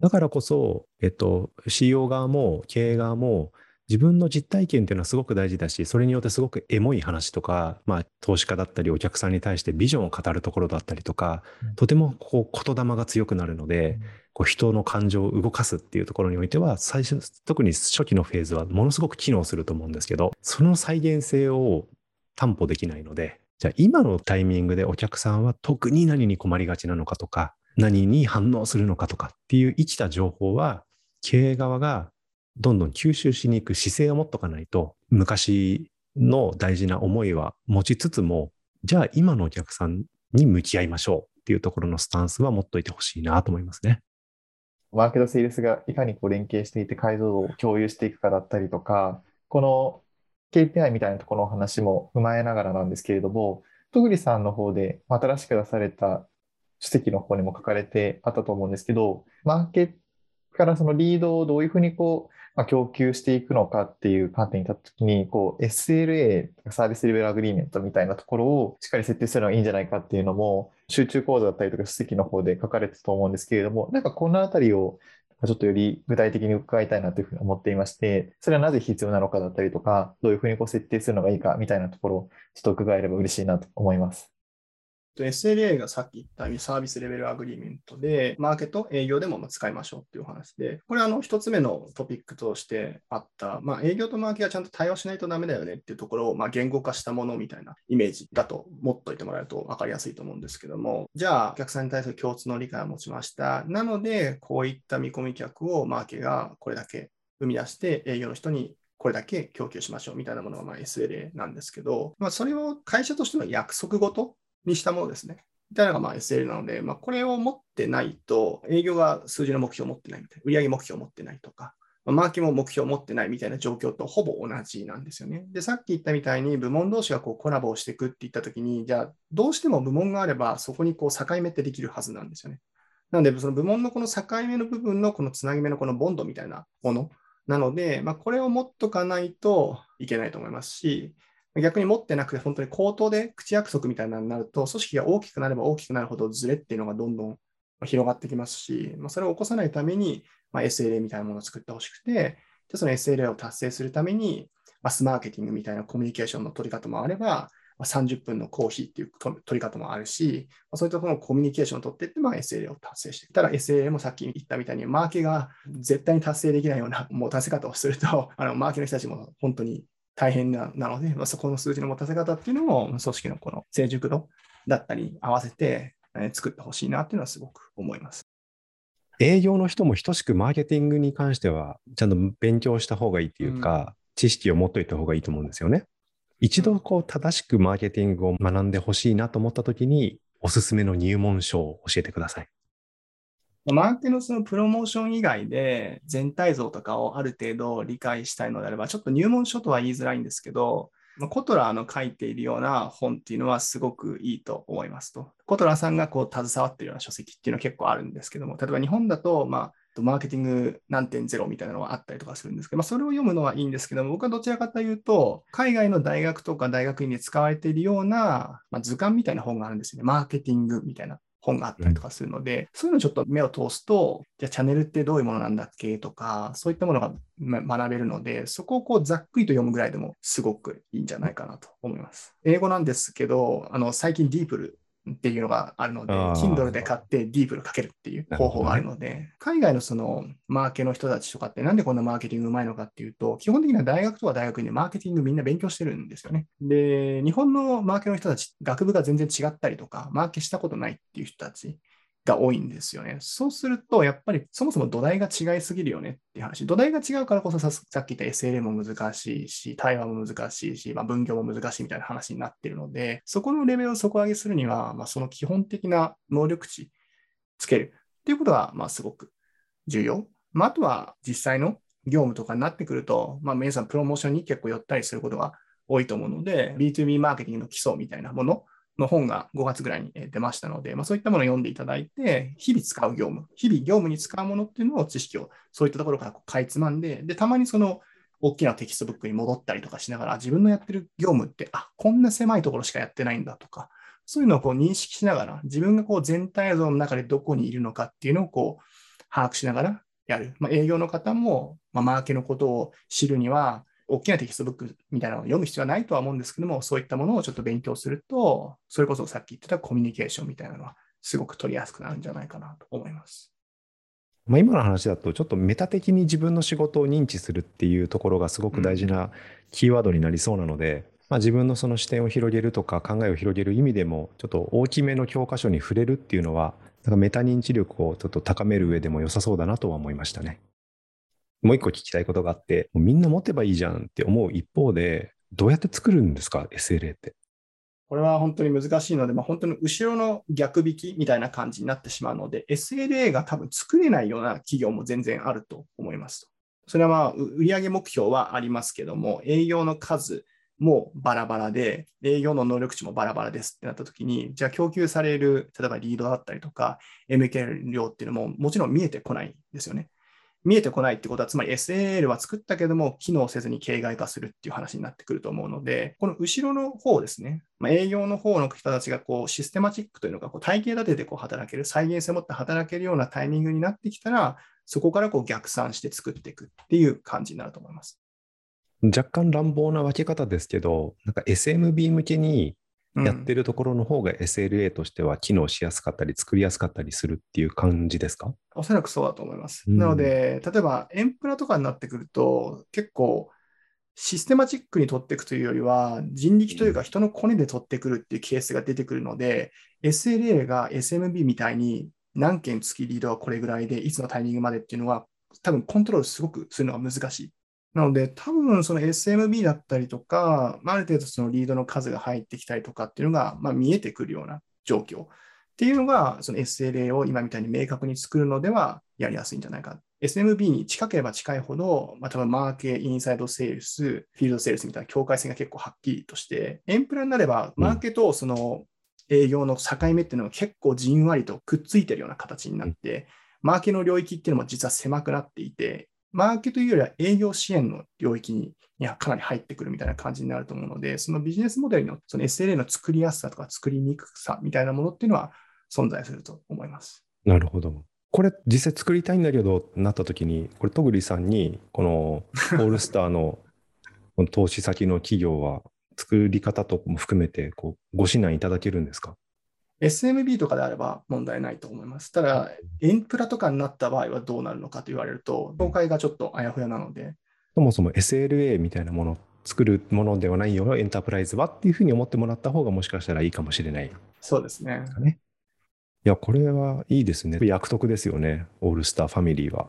だからこそ、えっと、CEO 側も経営側も自分の実体験っていうのはすごく大事だし、それによってすごくエモい話とか、まあ、投資家だったりお客さんに対してビジョンを語るところだったりとか、うん、とてもこう言霊が強くなるので、うん、こう人の感情を動かすっていうところにおいては、最初、特に初期のフェーズはものすごく機能すると思うんですけど、その再現性を担保できないので、じゃあ今のタイミングでお客さんは特に何に困りがちなのかとか、何に反応するのかとかっていう生きた情報は、経営側がどんどん吸収しに行く姿勢を持っとかないと、昔の大事な思いは持ちつつも、じゃあ今のお客さんに向き合いましょうっていうところのスタンスは持っといてほしいなと思いますね。マーケットセールスがいかにこう連携していて解像度を共有していくかだったりとか、この KPI みたいなところの話も踏まえながらなんですけれども、戸栗さんの方で新しく出された書籍の方にも書かれてあったと思うんですけど、マーケットからそのリードをどういうふうにこうまあ、供給していくのかっていう観点に立ったときに、こう、SLA、サービスレベルアグリーメントみたいなところをしっかり設定するのがいいんじゃないかっていうのも、集中講座だったりとか書籍の方で書かれてたと思うんですけれども、なんかこのあたりをちょっとより具体的に伺いたいなというふうに思っていまして、それはなぜ必要なのかだったりとか、どういうふうにこう設定するのがいいかみたいなところをちょっと伺えれば嬉しいなと思います。SLA がさっき言ったサービスレベルアグリーメントで、マーケット、営業でも使いましょうっていうお話で、これあの一つ目のトピックとしてあった、まあ、営業とマーケがちゃんと対応しないとダメだよねっていうところを、まあ、言語化したものみたいなイメージだと持っといてもらえると分かりやすいと思うんですけども、じゃあお客さんに対する共通の理解を持ちました。なので、こういった見込み客をマーケがこれだけ生み出して営業の人にこれだけ供給しましょうみたいなものがま SLA なんですけど、まあ、それを会社としての約束ごとにしたものですね。みたいなのがまあ SL なので、まあ、これを持ってないと、営業が数字の目標を持ってないみたいな、売上目標を持ってないとか、まあ、マーケも目標を持ってないみたいな状況とほぼ同じなんですよね。で、さっき言ったみたいに部門同士がこうコラボをしていくって言ったときに、じゃあどうしても部門があればそこにこう境目ってできるはずなんですよね。なので、その部門のこの境目の部分のこのつなぎ目のこのボンドみたいなものなので、まあ、これを持っとかないといけないと思いますし、逆に持ってなくて、本当に口頭で口約束みたいなのになると、組織が大きくなれば大きくなるほどズレっていうのがどんどん広がってきますし、まあ、それを起こさないために、まあ、SLA みたいなものを作ってほしくて、でその SLA を達成するために、マスマーケティングみたいなコミュニケーションの取り方もあれば、ま、30分のコーヒーっていう取り方もあるし、ま、そういったところのコミュニケーションを取っていって、まあ、SLA を達成していたら SLA もさっき言ったみたいに、マーケが絶対に達成できないようなもう達成方をすると、あのマーケの人たちも本当に大変なので、まあ、そこの数字の持たせ方っていうのも、組織のこの成熟度だったり合わせて、え作ってほしいなっていうのはすごく思います。営業の人も等しくマーケティングに関しては、ちゃんと勉強した方がいいっていうか、うん、知識を持っといた方がいいと思うんですよね。一度こう正しくマーケティングを学んでほしいなと思ったときに、おすすめの入門書を教えてください。マーケのそのプロモーション以外で全体像とかをある程度理解したいのであれば、ちょっと入門書とは言いづらいんですけど、コトラーの書いているような本っていうのはすごくいいと思いますと。コトラーさんがこう携わっているような書籍っていうのは結構あるんですけども、例えば日本だと、まあ、マーケティング何点ゼロみたいなのがあったりとかするんですけど、まあ、それを読むのはいいんですけども、僕はどちらかというと、海外の大学とか大学院で使われているような、まあ、図鑑みたいな本があるんですよね。マーケティングみたいな。本があったりとかするので、うん、そういうのちょっと目を通すと、じゃあチャンネルってどういうものなんだっけとか、そういったものが学べるので、そこをこうざっくりと読むぐらいでもすごくいいんじゃないかなと思います。英語なんですけど、あの最近ディープルっていうのがあるので、Kindle で買ってディープルかけるっていう方法があるので、ね、海外のそのマーケの人たちとかってなんでこんなマーケティングうまいのかっていうと、基本的には大学とか大学でマーケティングみんな勉強してるんですよね。で、日本のマーケの人たち、学部が全然違ったりとか、マーケしたことないっていう人たちが多いんですよね。そうすると、やっぱりそもそも土台が違いすぎるよねっていう話。土台が違うからこそさっき言った SLA も難しいし、対話も難しいし、まあ、分業も難しいみたいな話になってるので、そこのレベルを底上げするには、まあ、その基本的な能力値つけるっていうことが、まあ、すごく重要。まあ、あとは実際の業務とかになってくると、まあ、皆さんプロモーションに結構寄ったりすることが多いと思うので、B2B マーケティングの基礎みたいなものの本が5月ぐらいに出ましたので、まあ、そういったものを読んでいただいて、日々使う業務、日々業務に使うものっていうのを知識をそういったところからこうかいつまんで、で、たまにその大きなテキストブックに戻ったりとかしながら、自分のやってる業務って、あ、こんな狭いところしかやってないんだとか、そういうのをこう認識しながら、自分がこう全体像の中でどこにいるのかっていうのをこう把握しながらやる。まあ、営業の方も、まあ、マーケのことを知るには、大きなテキストブックみたいなのを読む必要はないとは思うんですけども、そういったものをちょっと勉強すると、それこそさっき言ってたコミュニケーションみたいなのは、すごく取りやすくなるんじゃないかなと思います。まあ、今の話だと、ちょっとメタ的に自分の仕事を認知するっていうところがすごく大事なキーワードになりそうなので、うん、まあ、自分のその視点を広げるとか考えを広げる意味でも、ちょっと大きめの教科書に触れるっていうのは、なんかメタ認知力をちょっと高める上でも良さそうだなとは思いましたね。もう一個聞きたいことがあって、みんな持てばいいじゃんって思う一方で、どうやって作るんですか、SLA って。これは本当に難しいので、まあ、本当に後ろの逆引きみたいな感じになってしまうので、SLA が多分作れないような企業も全然あると思いますとそれはまあ売上目標はありますけども、営業の数もバラバラで、営業の能力値もバラバラですってなったときに、じゃあ供給される、例えばリードだったりとか、MK 量っていうのももちろん見えてこないんですよね。見えてこないってことは、つまり SAL は作ったけども、機能せずに形骸化するっていう話になってくると思うので、この後ろの方ですね、まあ、営業の方の人たちがこうシステマチックというのがこう体系立ててこう働ける、再現性を持って働けるようなタイミングになってきたら、そこからこう逆算して作っていくっていう感じになると思います。若干乱暴な分け方ですけど、なんか SMB 向けにやってるところの方が SLA としては機能しやすかったり、作りやすかったりするっていう感じですか？おそらくそうだと思います。うん、なので、例えばエンプラとかになってくると、結構システマチックに取っていくというよりは、人力というか人のコネで取ってくるっていうケースが出てくるので、うん、SLA が SMB みたいに何件月リードはこれぐらいで、いつのタイミングまでっていうのは、多分コントロールすごくするのが難しい。なので、多分その SMB だったりとか、ある程度そのリードの数が入ってきたりとかっていうのが、まあ、見えてくるような状況。っていうのが、その SLA を今みたいに明確に作るのではやりやすいんじゃないか。SMB に近ければ近いほど、まあ、多分マーケ、インサイドセールス、フィールドセールスみたいな境界線が結構はっきりとして、エンプラになれば、マーケとその営業の境目っていうのが結構じんわりとくっついてるような形になって、マーケの領域っていうのも実は狭くなっていて、マーケというよりは営業支援の領域にかなり入ってくるみたいな感じになると思うので、そのビジネスモデルのその SLA の作りやすさとか作りにくさみたいなものっていうのは存在すると思います。なるほど。これ実際作りたいんだけどなった時に、これ、戸栗さんにこの オールスターの投資先の企業は作り方とも含めてこうご指南いただけるんですか？SMB とかであれば問題ないと思います。ただ、エンプラとかになった場合はどうなるのかと言われると、業界がちょっとあやふやなので。そもそも SLA みたいなもの、作るものではないよ、エンタープライズはっていうふうに思ってもらった方がもしかしたらいいかもしれない、そうですね。いや、これはいいですね。役得ですよね、オールスターファミリーは。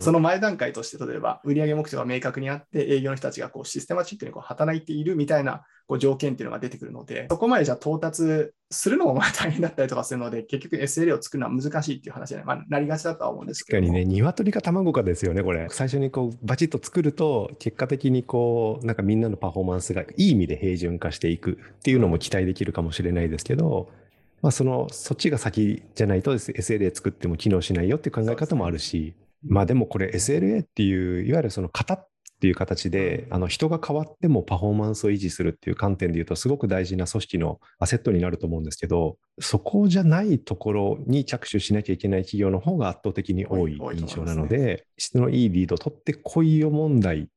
その前段階として、例えば売上目標が明確にあって、営業の人たちがこうシステマチックにこう働いているみたいなこう条件っていうのが出てくるので、そこまでじゃ到達するのもまあ大変だったりとかするので、結局 SLA を作るのは難しいっていう話に、まあ、なりがちだとは思うんですけど。確かにね、鶏か卵かですよね、これ。最初にこうバチッと作ると、結果的にこう、なんかみんなのパフォーマンスがいい意味で平準化していくっていうのも期待できるかもしれないですけど、まあ、そのそっちが先じゃないと SLA 作っても機能しないよっていう考え方もあるし、まあでもこれ SLA っていう、いわゆるその型っていう形で、あの人が変わってもパフォーマンスを維持するっていう観点で言うと、すごく大事な組織のアセットになると思うんですけど、そこじゃないところに着手しなきゃいけない企業の方が圧倒的に多い印象なので、質のいいリードを取ってこいよ問題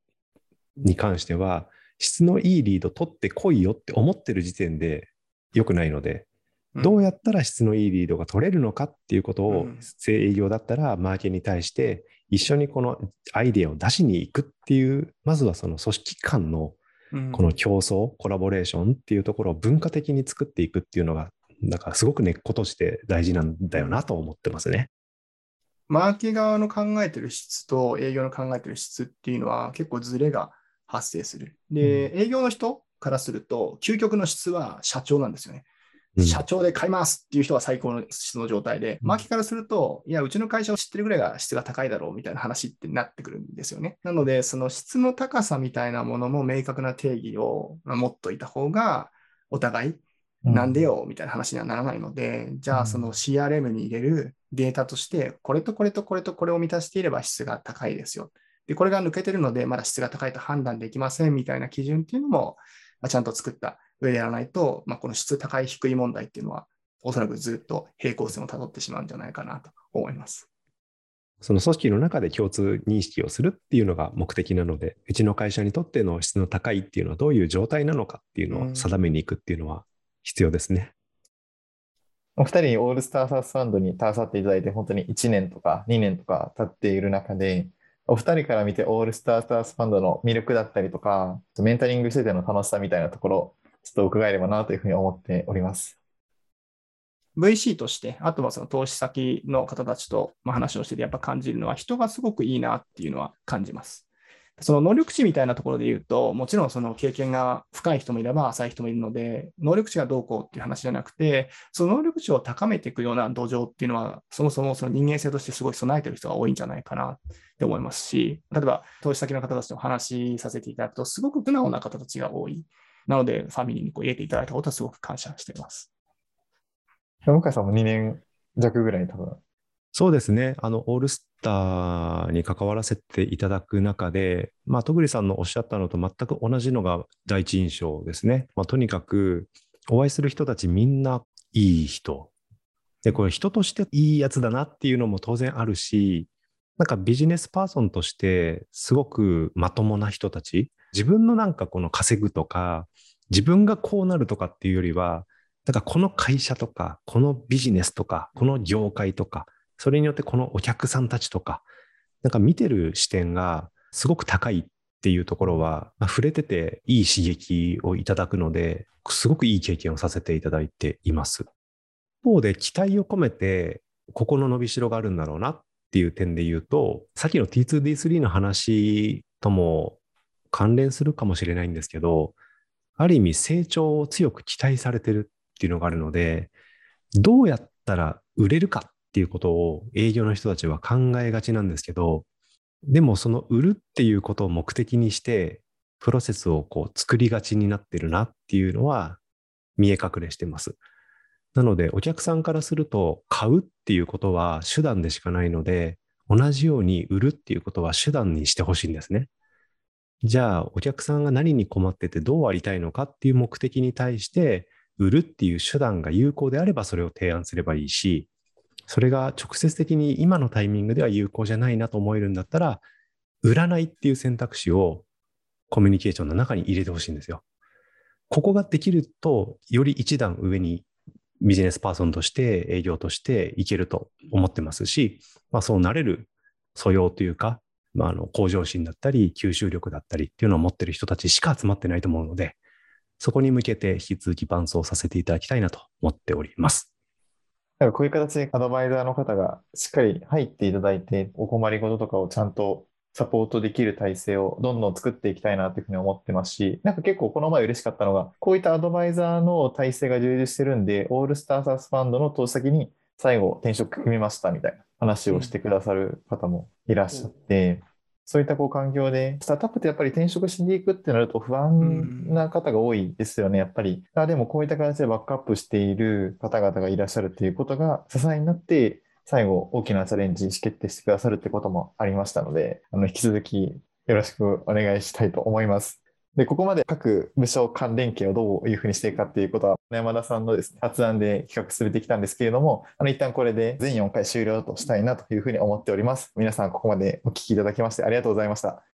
に関しては、質のいいリード取ってこいよって思ってる時点で良くないので、どうやったら質のいいリードが取れるのかっていうことを、正営業だったらマーケに対して一緒にこのアイデアを出しに行くっていう、まずはその組織間のこの競争、コラボレーションっていうところを文化的に作っていくっていうのが、だからすごく根っことして大事なんだよなと思ってますね。マーケ側の考えてる質と営業の考えてる質っていうのは結構ズレが発生する。で、営業の人からすると、究極の質は社長なんですよね。うん社長で買いますっていう人は最高の質の状態で、うんマーケからすると、いや、うちの会社を知ってるぐらいが質が高いだろうみたいな話ってなってくるんですよね。なので、その質の高さみたいなものも明確な定義を持っといた方が、お互いなんでよみたいな話にはならないので、じゃうんあその CRM に入れるデータとして、これとこれとこれとこれを満たしていれば質が高いですよ。で、これが抜けてるので、まだ質が高いと判断できませんみたいな基準っていうのも、まあちゃんと作った上でやらないと、まあ、この質高い低い問題っていうのは、おそらくずっと平行線をたどってしまうんじゃないかなと思います。その組織の中で共通認識をするっていうのが目的なので、うちの会社にとっての質の高いっていうのはどういう状態なのかっていうのを定めに行くっていうのは必要ですね。お二人にオールスターサースファンドに携わっていただいて、本当に1年とか2年とか経っている中で、お二人から見てオールスタータースファンドの魅力だったりとか、メンタリングしてての楽しさみたいなところ、ちょっと伺えればなというふうに思っております。VC として、あとはその投資先の方たちと話をしてて、やっぱ感じるのは、人がすごくいいなっていうのは感じます。その能力値みたいなところで言うと、もちろんその経験が深い人もいれば浅い人もいるので、能力値がどうこうっていう話じゃなくて、その能力値を高めていくような土壌っていうのは、そもそもその人間性としてすごい備えてる人が多いんじゃないかなって思いますし、例えば投資先の方たちとお話しさせていただくと、すごく素直な方たちが多い。なので、ファミリーにこう入れていただいたことはすごく感謝しています。向井さんも2年弱ぐらい多分。そうですね。あの、オールスターに関わらせていただく中で、まあ、戸栗さんのおっしゃったのと全く同じのが第一印象ですね。まあ、とにかく、お会いする人たちみんないい人。で、これ人としていいやつだなっていうのも当然あるし、なんかビジネスパーソンとしてすごくまともな人たち、自分のなんかこの稼ぐとか、自分がこうなるとかっていうよりは、なんかこの会社とか、このビジネスとか、この業界とか、それによってこのお客さんたちとか、なんか見てる視点がすごく高いっていうところは、まあ触れてていい刺激をいただくので、すごくいい経験をさせていただいています。一方で期待を込めて、ここの伸びしろがあるんだろうなっていう点で言うと、さっきの T2D3 の話とも関連するかもしれないんですけど、ある意味成長を強く期待されてるっていうのがあるので、どうやったら売れるかっっていうことを営業の人たちは考えがちなんですけど、でもその売るっていうことを目的にして、プロセスをこう作りがちになってるなっていうのは見え隠れしてます。なので、お客さんからすると、買うっていうことは手段でしかないので、同じように売るっていうことは手段にしてほしいんですね。じゃあ、お客さんが何に困っててどうありたいのかっていう目的に対して、売るっていう手段が有効であればそれを提案すればいいし、それが直接的に今のタイミングでは有効じゃないなと思えるんだったら、売らないっていう選択肢をコミュニケーションの中に入れてほしいんですよ。ここができると、より一段上にビジネスパーソンとして営業としていけると思ってますし、まあ、そうなれる素養というか、まあ、あの向上心だったり吸収力だったりっていうのを持ってる人たちしか集まってないと思うので、そこに向けて引き続き伴走させていただきたいなと思っております。なんかこういう形でアドバイザーの方がしっかり入っていただいて、お困りごととかをちゃんとサポートできる体制をどんどん作っていきたいなというふうに思ってますし、なんか結構この前嬉しかったのが、こういったアドバイザーの体制が充実してるんで、オールスターサースファンドの投資先に最後転職組みましたみたいな話をしてくださる方もいらっしゃって、そういったこう環境で、スタートアップってやっぱり転職しに行くってなると不安な方が多いですよね、やっぱり。あでもこういった形でバックアップしている方々がいらっしゃるっていうことが支えになって、最後大きなチャレンジ意思決定してくださるってこともありましたので、あの引き続きよろしくお願いしたいと思います。で、ここまで各部署関連携をどういうふうにしていくかっていうことは、山田さんのですね、発案で企画進めてきたんですけれども、あの、一旦これで全4回終了としたいなというふうに思っております。皆さん、ここまでお聞きいただきましてありがとうございました。